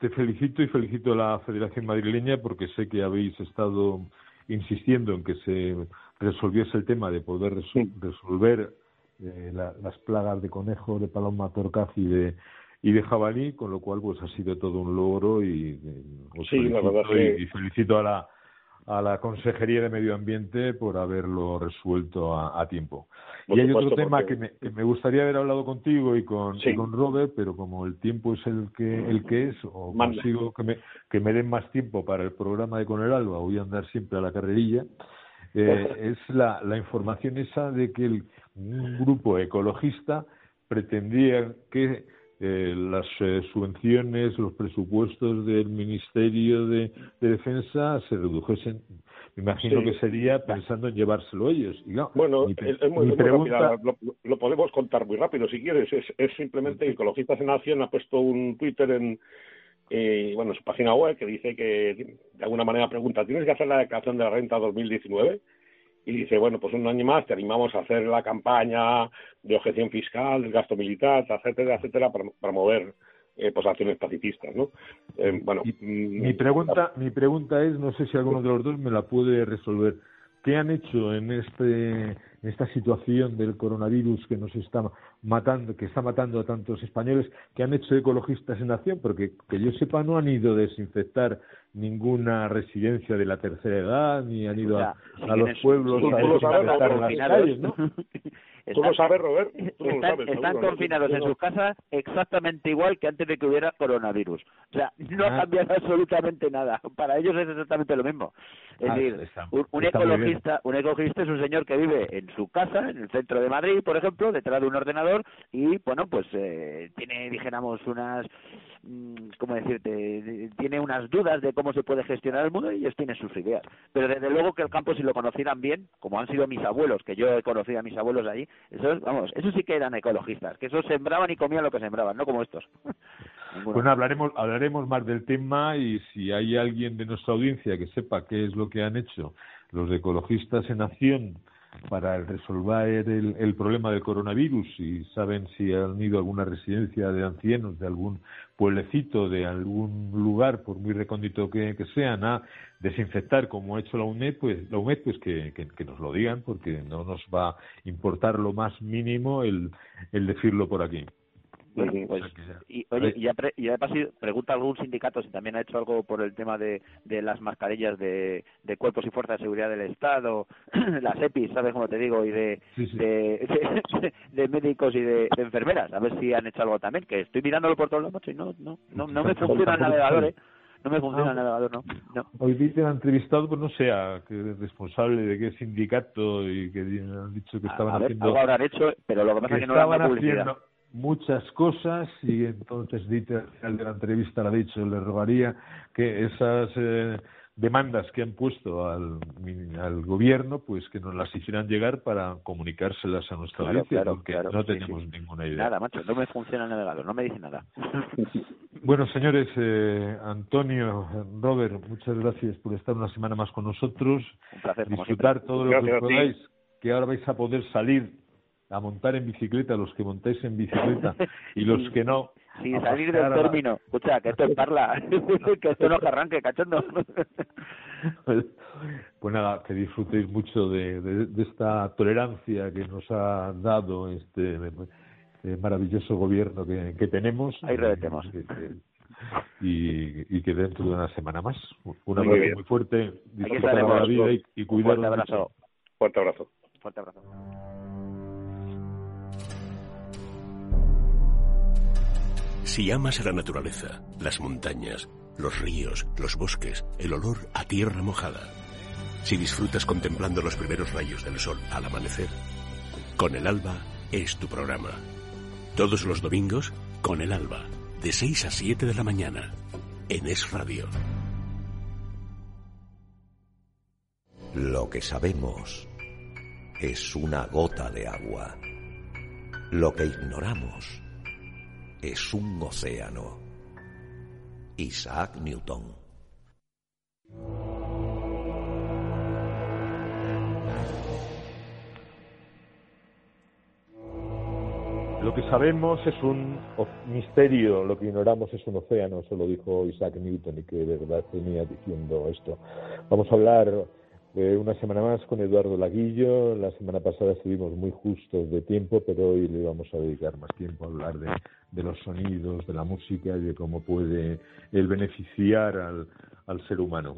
Te felicito y felicito a la Federación Madrileña porque sé que habéis estado insistiendo en que se resolviese el tema de poder resolver eh, las plagas de conejo, de paloma torcaz y de y de jabalí, con lo cual pues ha sido todo un logro y, sí, felicito, y, felicito a la a la Consejería de Medio Ambiente por haberlo resuelto a, tiempo. Y hay otro tema que, me, me, gustaría haber hablado contigo y con, con Robert, pero como el tiempo es el que el que es, o consigo que me, que me den más tiempo para el programa de Con el Alba, voy a andar siempre a la carrerilla, eh, es la, la información esa de que el, un grupo ecologista pretendía que eh, las eh, subvenciones, los presupuestos del Ministerio de, Defensa se redujesen. Imagino que sería pensando en llevárselo ellos. bueno, es, muy, pregunta... lo, podemos contar muy rápido si quieres. Es, es simplemente que Ecologistas en Acción ha puesto un Twitter en, eh, bueno, su página web que dice que de alguna manera pregunta, ¿tienes que hacer la declaración de la renta 2019? y dice, bueno, pues un año más te animamos a hacer la campaña de objeción fiscal, del gasto militar, etcétera, etcétera, para promover eh, pues acciones pacifistas, ¿no? Eh, bueno, mm, mi pregunta, mi pregunta es, no sé si alguno de los dos me la puede resolver. ¿Qué han hecho en este en esta situación del coronavirus que nos está matando, que está matando a tantos españoles, ¿qué han hecho ecologistas en acción? Porque que yo sepa no han ido a desinfectar ninguna residencia de la tercera edad, ni han ido a, los pueblos a desinfectar las calles, ¿no? Tú lo sabes, Robert. están, confinados en sus casas exactamente igual que antes de que hubiera coronavirus. O sea, no ha ah. cambiado absolutamente nada. Para ellos es exactamente lo mismo. Es ah, decir, un, ecologista, un ecologista es un señor que vive en su casa, en el centro de Madrid, por ejemplo, detrás de un ordenador y, bueno, pues eh, tiene, dijéramos, unas, mm, ¿cómo decirte? Tiene unas dudas de cómo se puede gestionar el mundo y ellos tienen sus ideas. Pero desde luego que el campo, si lo conocieran bien, como han sido mis abuelos, que yo he conocido a mis abuelos allí, esos, vamos, esos sí que eran ecologistas, que esos sembraban y comían lo que sembraban, no como estos. bueno, hablaremos, hablaremos más del tema y si hay alguien de nuestra audiencia que sepa qué es lo que han hecho los ecologistas en acción para resolver el, el, problema del coronavirus y saben si han ido a alguna residencia de ancianos de algún pueblecito, de algún lugar, por muy recóndito que, que sean, a desinfectar como ha hecho la UNED, pues la UNED pues que, nos lo digan porque no nos va a importar lo más mínimo el decirlo por aquí. Pues, y, oye, y ya, ya de paso pregunta algún sindicato si también ha hecho algo por el tema de, de las mascarillas de, de cuerpos y fuerzas de seguridad del Estado, las EPIs, ¿sabes cómo te digo? Y de, de, de, médicos y de, enfermeras, a ver si han hecho algo también, que estoy mirándolo por todos lados y no, no, no, no me funciona el navegador, ¿eh? no me funciona el navegador, no. no. Hoy dice han entrevistado, pues no sé, a qué responsable de qué sindicato y que han dicho que estaban haciendo. Algo habrán hecho, pero lo que pasa es que no estaban haciendo muchas cosas y entonces Dieter al final de la entrevista le ha dicho, le rogaría que esas eh, demandas que han puesto al, al gobierno pues que nos las hicieran llegar para comunicárselas a nuestra audiencia porque no tenemos ninguna idea. Nada, macho, no me funciona el navegador, no me dice nada. bueno, señores, eh, Antonio, Robert, muchas gracias por estar una semana más con nosotros. Un placer, Disfrutar todo lo que podáis, que ahora vais a poder salir a montar en bicicleta, los que montáis en bicicleta y los que no. Sin salir del término. Escucha, que esto es parla, que esto no que arranque, cachondo. Pues, pues, nada, que disfrutéis mucho de, de, esta tolerancia que nos ha dado este eh, maravilloso gobierno que, que tenemos. Ahí revetemos. y, y, que dentro de una semana más. Un abrazo muy, fuerte, disfrutar la vida y, y Fuerte abrazo. Fuerte abrazo. Fuerte abrazo. Si amas a la naturaleza, las montañas, los ríos, los bosques, el olor a tierra mojada, si disfrutas contemplando los primeros rayos del sol al amanecer, Con el Alba es tu programa. Todos los domingos, Con el Alba, de 6 a 7 de la mañana, en Es Radio. Lo que sabemos es una gota de agua. Lo que ignoramos es un océano. Isaac Newton. Lo que sabemos es un misterio, lo que ignoramos es un océano, eso lo dijo Isaac Newton y que de verdad tenía diciendo esto. Vamos a hablar una semana más con Eduardo Laguillo. La semana pasada estuvimos muy justos de tiempo, pero hoy le vamos a dedicar más tiempo a hablar de, de los sonidos, de la música y de cómo puede el beneficiar al, al ser humano.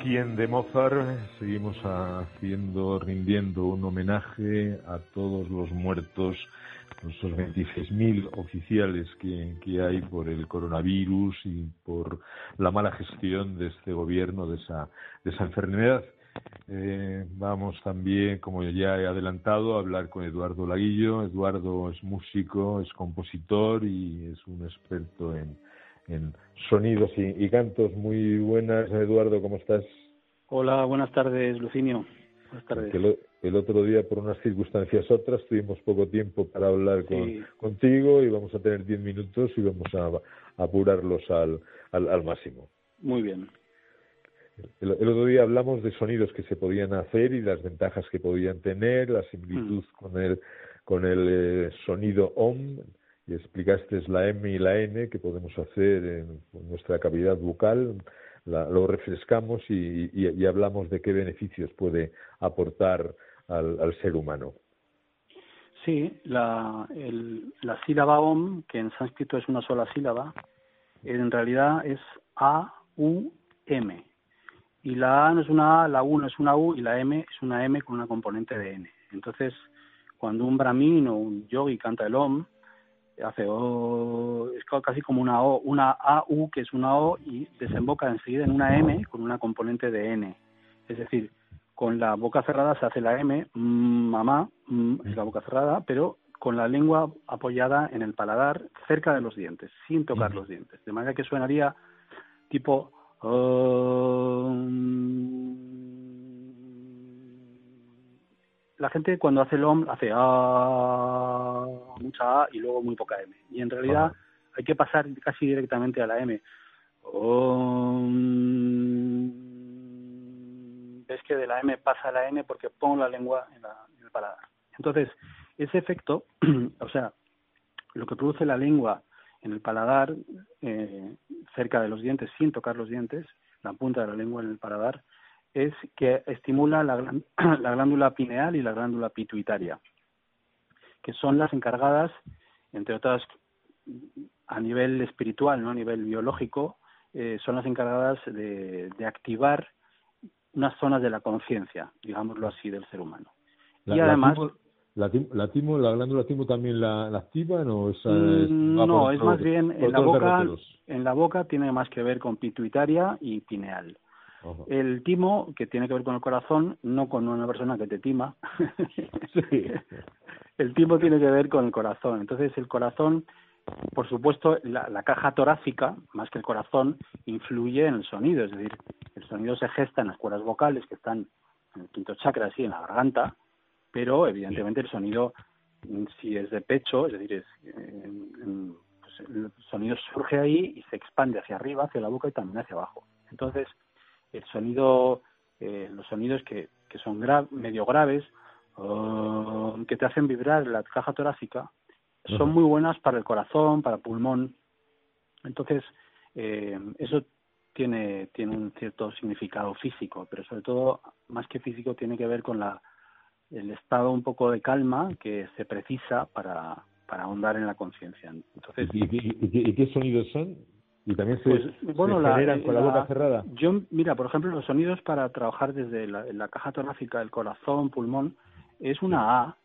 Requiem de Mozart seguimos haciendo, rindiendo un homenaje a todos los muertos, esos 26.000 oficiales que, que, hay por el coronavirus y por la mala gestión de este gobierno de esa, de esa enfermedad. Eh, vamos también, como ya he adelantado, a hablar con Eduardo Laguillo. Eduardo es músico, es compositor y es un experto en, en sonidos y, cantos. Muy buenas, Eduardo, ¿cómo estás? Hola, buenas tardes, Lucinio. Buenas tardes. El, otro día, por unas circunstancias otras, tuvimos poco tiempo para hablar con, contigo y vamos a tener diez minutos y vamos a, apurarlos al, al, máximo. Muy bien. El, otro día hablamos de sonidos que se podían hacer y las ventajas que podían tener, la similitud mm. con el con el eh, sonido OM, y explicaste la M y la N que podemos hacer en nuestra cavidad bucal, lo refrescamos y, hablamos de qué beneficios puede aportar al, ser humano. Sí, la, la sílaba OM, que en sánscrito es una sola sílaba, en realidad es A, U, M. Y la A no es una A, la U no es una U y la M es una M con una componente de N. Entonces, cuando un brahmin o un yogi canta el OM, hace O, es casi como una O, una AU que es una O y desemboca enseguida en una M con una componente de N. Es decir, con la boca cerrada se hace la M, mm, mamá, mm, es la boca cerrada, pero con la lengua apoyada en el paladar cerca de los dientes, sin tocar los dientes. De manera que suenaría tipo... la gente cuando hace el OM hace A, mucha A y luego muy poca M. Y en realidad hay que pasar casi directamente a la M. ves que de la M pasa a la N porque pongo la lengua en, el paladar. Entonces, ese efecto, o sea, lo que produce la lengua en el paladar, eh, cerca de los dientes, sin tocar los dientes, la punta de la lengua en el paladar, es que estimula la, la glándula pineal y la glándula pituitaria, que son las encargadas, entre otras, a nivel espiritual, no a nivel biológico, eh, son las encargadas de, de, activar unas zonas de la conciencia, digámoslo así, del ser humano. y además... La, la, timo, la glándula timo también la, la activan o esa mm, no es más bien en la boca en la boca tiene más que ver con pituitaria y pineal el timo, que tiene que ver con el corazón, no con una persona que te tima. El timo tiene que ver con el corazón. Entonces, el corazón, por supuesto, la, caja torácica, más que el corazón, influye en el sonido. Es decir, el sonido se gesta en las cuerdas vocales que están en el quinto chakra, así, en la garganta, pero evidentemente el sonido, si es de pecho, es decir, es, pues el sonido surge ahí y se expande hacia arriba, hacia la boca y también hacia abajo. Entonces, el sonido, eh, los sonidos que, que son medio graves, que te hacen vibrar la caja torácica, son muy buenas para el corazón, para el pulmón. Entonces, eh, eso tiene, tiene un cierto significado físico, pero sobre todo, más que físico, tiene que ver con la, el estado un poco de calma que se precisa para, para ahondar en la conciencia. Entonces, ¿Y, qué sonidos son? Y también se, pues, bueno, generan con la, boca cerrada. Yo, mira, por ejemplo, los sonidos para trabajar desde la, caja torácica, el corazón, pulmón, es una A,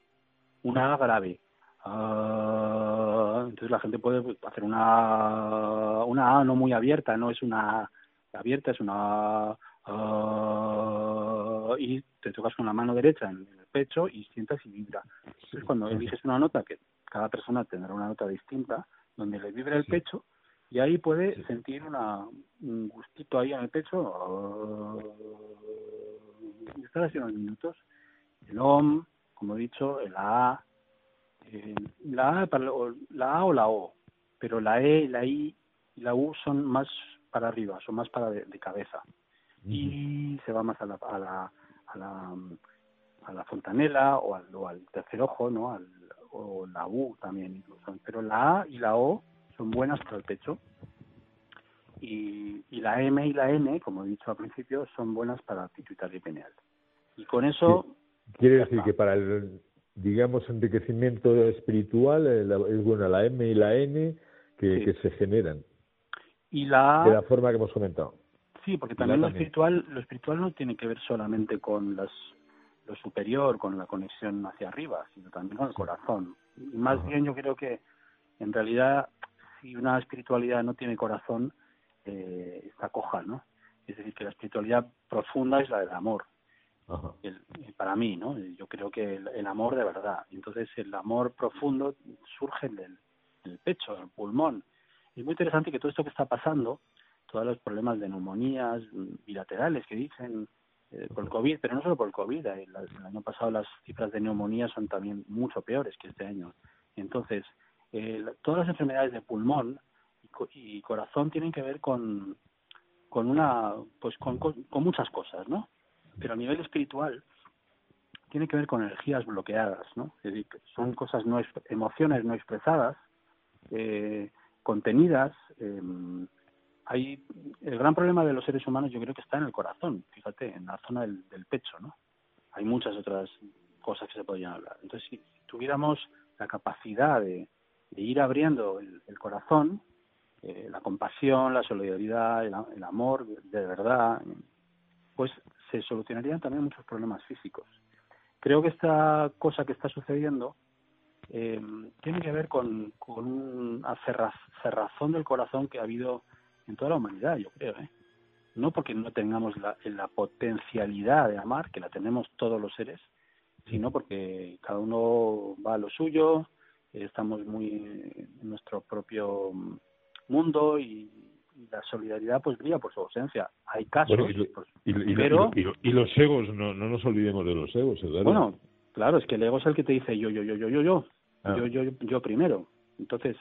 una A grave. Ah, entonces la gente puede hacer una, una A no muy abierta, no es una A abierta, es una A, y te tocas con la mano derecha en el pecho y sientas y vibra. Entonces cuando eliges una nota, que cada persona tendrá una nota distinta, donde le vibra el pecho, y ahí puede sentir una, un gustito ahí en el pecho y estar así unos minutos el OM como he dicho el A la A para, la A o la O pero la E la I y la U son más para arriba son más para de, cabeza. Y se va más a la a la a la, a la fontanela o al, o al tercer ojo no al, o la U también incluso. Pero la A y la O son buenas para el pecho. y, y, la M y la N, como he dicho al principio, son buenas para pituitaria y pineal. Y con eso... Quiere decir que para el, digamos, enriquecimiento espiritual eh, es buena la M y la N que, que se generan. Y la De la forma que hemos comentado. Sí, porque también lo espiritual, lo espiritual no tiene que ver solamente con las, lo superior, con la conexión hacia arriba, sino también con el corazón. Y más bien yo creo que en realidad si una espiritualidad no tiene corazón, eh, está coja, ¿no? Es decir, que la espiritualidad profunda es la del amor. El, para mí, ¿no? Yo creo que el, amor de verdad. Entonces el amor profundo surge del, del pecho, del pulmón. Y es muy interesante que todo esto que está pasando, todos los problemas de neumonías bilaterales que dicen eh, por el COVID, pero no solo por el COVID, el, año pasado las cifras de neumonía son también mucho peores que este año. Entonces, eh, todas las enfermedades de pulmón y, corazón tienen que ver con, con una, pues con, con, muchas cosas, ¿no? Pero a nivel espiritual tiene que ver con energías bloqueadas, ¿no? Es decir, son cosas no, emociones no expresadas, eh, contenidas, eh, hay el gran problema de los seres humanos yo creo que está en el corazón, fíjate, en la zona del, pecho, ¿no? Hay muchas otras cosas que se podrían hablar. Entonces, si tuviéramos la capacidad de, ir abriendo el, corazón, eh, la compasión, la solidaridad, el, amor de verdad, pues se solucionarían también muchos problemas físicos. Creo que esta cosa que está sucediendo eh, tiene que ver con, con una cerrazón del corazón que ha habido en toda la humanidad, yo creo, ¿eh? No porque no tengamos la, la potencialidad de amar, que la tenemos todos los seres, sino porque cada uno va a lo suyo, estamos muy en nuestro propio mundo y, la solidaridad pues brilla por su ausencia. Hay casos, y, pero... y, los egos, no, no nos olvidemos de los egos, Bueno, claro, es que el ego es el que te dice yo, yo, yo, yo, yo, yo, ah. yo, yo, yo primero. Entonces,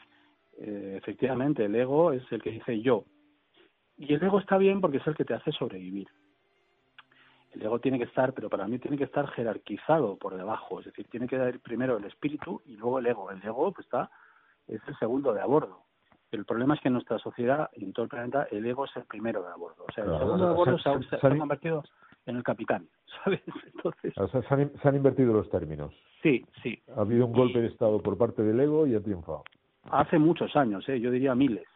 eh, efectivamente, el ego es el que dice yo, y el ego está bien porque es el que te hace sobrevivir. El ego tiene que estar, pero para mí tiene que estar jerarquizado por debajo, es decir, tiene que dar primero el espíritu y luego el ego. El ego pues está es el segundo de a bordo. El problema es que en nuestra sociedad y en todo el planeta el ego es el primero de a bordo. O sea, el segundo de a bordo se, ha, convertido en el capitán, ¿sabes? Entonces... se, han, invertido los términos. Sí, sí. Ha habido un golpe de Estado por parte del ego y ha triunfado. Hace muchos años, ¿eh? yo diría miles.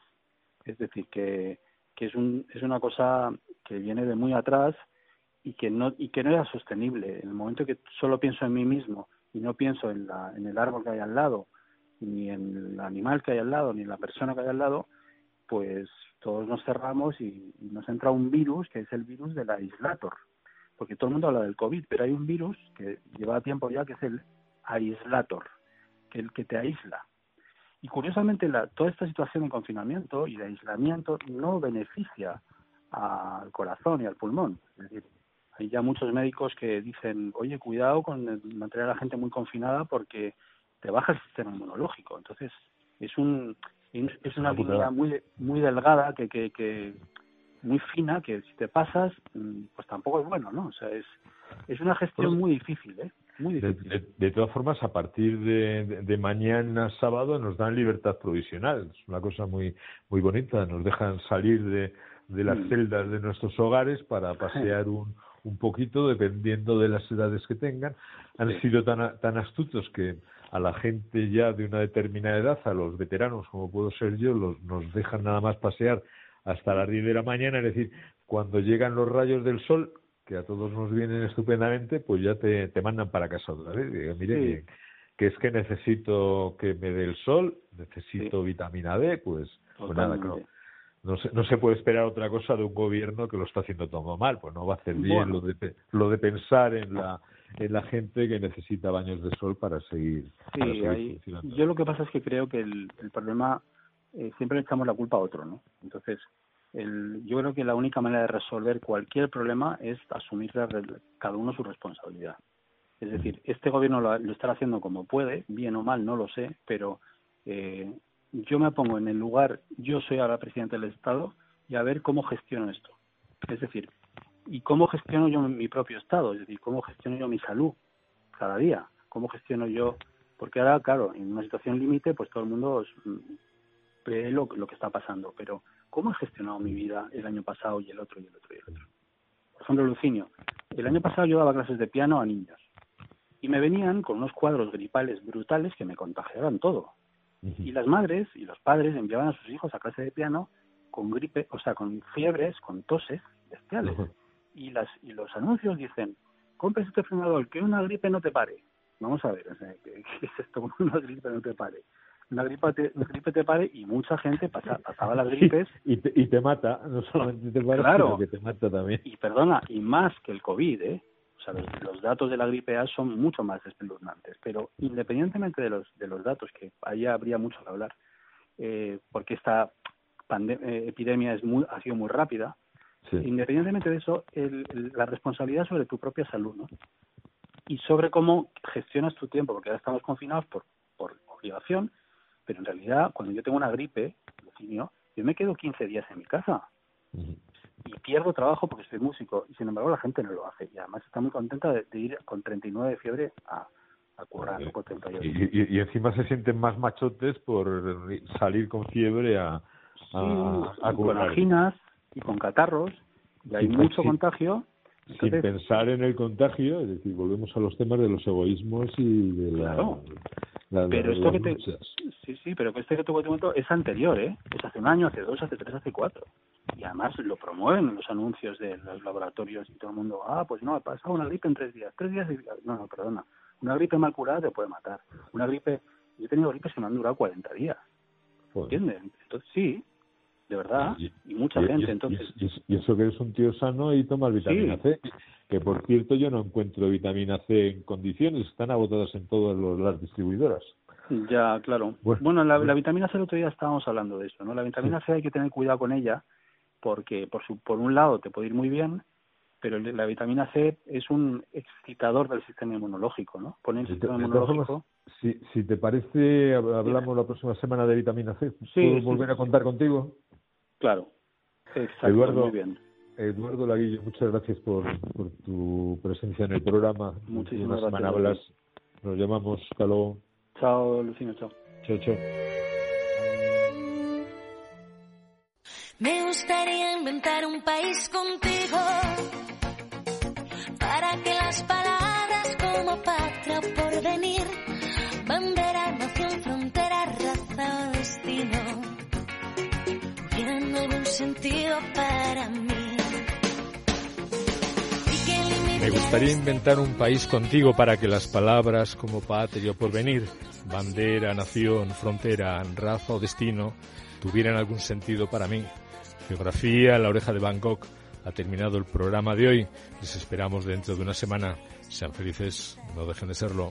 Es decir, que que es, un, es una cosa que viene de muy atrás y que no y que no era sostenible. En el momento que solo pienso en mí mismo y no pienso en, la, en el árbol que hay al lado, ni en el animal que hay al lado, ni en la persona que hay al lado, pues todos nos cerramos y, nos entra un virus que es el virus del aislator. Porque todo el mundo habla del COVID, pero hay un virus que lleva tiempo ya que es el aislator, que el que te aísla. Y curiosamente, la, toda esta situación de confinamiento y de aislamiento no beneficia al corazón y al pulmón. Es decir, hay ya muchos médicos que dicen, oye, cuidado con mantener a la gente muy confinada porque te baja el sistema inmunológico. Entonces, es un es una línea muy muy delgada que, que, que muy fina que si te pasas mm, pues tampoco es bueno no o sea es es una gestión pues muy difícil eh de, todas formas, a partir de, mañana sábado nos dan libertad provisional. Es una cosa muy muy bonita. Nos dejan salir de, las mm. celdas de nuestros hogares para pasear un, un poquito, dependiendo de las edades que tengan. Han sido tan, tan astutos que a la gente ya de una determinada edad, a los veteranos como puedo ser yo, los, nos dejan nada más pasear hasta las 10 de la mañana, es decir, cuando llegan los rayos del sol, que a todos nos vienen estupendamente, pues ya te, te mandan para casa otra vez. Digo, mire, que, es que necesito que me dé el sol, necesito vitamina D, pues, pues nada, no, se, no se puede esperar otra cosa de un gobierno que lo está haciendo todo mal, pues no va a hacer bien lo, de, lo de pensar en la en la gente que necesita baños de sol para seguir. Sí, yo lo que pasa es que creo que el, el problema eh, siempre le echamos la culpa a otro, ¿no? Entonces, el, yo creo que la única manera de resolver cualquier problema es asumir cada uno su responsabilidad. Es decir, este gobierno lo, lo está haciendo como puede, bien o mal, no lo sé, pero eh, yo me pongo en el lugar, yo soy ahora presidente del Estado y a ver cómo gestiono esto. Es decir, y cómo gestiono yo mi propio Estado, es decir, cómo gestiono yo mi salud cada día, cómo gestiono yo, porque ahora, claro, en una situación límite, pues todo el mundo ve lo, lo que está pasando, pero ¿cómo he gestionado mi vida el año pasado y el otro y el otro y el otro? Por ejemplo, Lucinio, el año pasado yo daba clases de piano a niños y me venían con unos cuadros gripales brutales que me contagiaban todo. Y las madres y los padres enviaban a sus hijos a clase de piano con gripe, o sea, con fiebres, con toses bestiales. Y las y los anuncios dicen, compres este frenador, que una gripe no te pare. Vamos a ver, ¿qué, es esto? Una gripe no te pare. Una gripe te, una gripe te pare y mucha gente pasa, pasaba las gripes. y, te, y te mata, no solamente te Claro. sino que te mata también. Y perdona, y más que el COVID, ¿eh? Los, datos de la gripe A son mucho más espeluznantes. Pero independientemente de los, de los datos, que ahí habría mucho que hablar, eh, porque esta eh, epidemia es muy, ha sido muy rápida, independientemente de eso, el- el- la responsabilidad sobre tu propia salud, ¿no? Y sobre cómo gestionas tu tiempo, porque ahora estamos confinados por, por obligación, pero en realidad, cuando yo tengo una gripe, yo me quedo 15 días en mi casa y pierdo trabajo porque soy músico y sin embargo la gente no lo hace y además está muy contenta de, de ir con 39 de fiebre a, a currar con 38 Y, y- y encima se sienten más machotes por salir con fiebre a, a, Sí, a y con anginas y con catarros y hay mucho sí. Sin pensar en el contagio, es decir, volvemos a los temas de los egoísmos y de la, Claro. la- la- pero esto que te sí sí pero que este que te comento es anterior eh es hace un año hace dos hace tres hace cuatro. Y además lo promueven en los anuncios de los laboratorios y todo el mundo ah pues no ha pasado una gripe en tres días tres días y... no no perdona. Una gripe mal curada te puede matar. Una gripe yo he tenido gripes que me han durado 40 días. ¿entiendes? entonces sí de verdad y, mucha Y- gente y- entonces y, eso que eres un tío sano y tomas vitamina Sí. C, que por cierto yo no encuentro vitamina C en condiciones, están agotadas en todas los- las distribuidoras. Ya, claro. Bueno, la, la vitamina C el otro día estábamos hablando de eso, ¿no? La vitamina C hay que tener cuidado con ella porque por su, por un lado te puede ir muy bien, pero la vitamina C es un excitador del sistema inmunológico, ¿no? Pone el sistema inmunológico. si, si te parece, hab- hablamos la próxima semana de vitamina C. Sí, ¿Puedo sí. volver a contar contigo? Claro. Exacto, Eduardo, muy bien. Eduardo Laguillo, muchas gracias por, por tu presencia en el programa. Muchísimas gracias, hablas. Nos llamamos. Hasta luego. Chao, Lucino, chao. Chao, chao. Me gustaría inventar un país contigo para que las palabras como patria o porvenir, sentido para mí. Me gustaría inventar un país contigo para que las palabras como patria o porvenir, bandera, nación, frontera, raza o destino tuvieran algún sentido para mí. Geografía, la oreja de Bangkok. Ha terminado el programa de hoy. Les esperamos dentro de una semana. Sean felices, no dejen de serlo.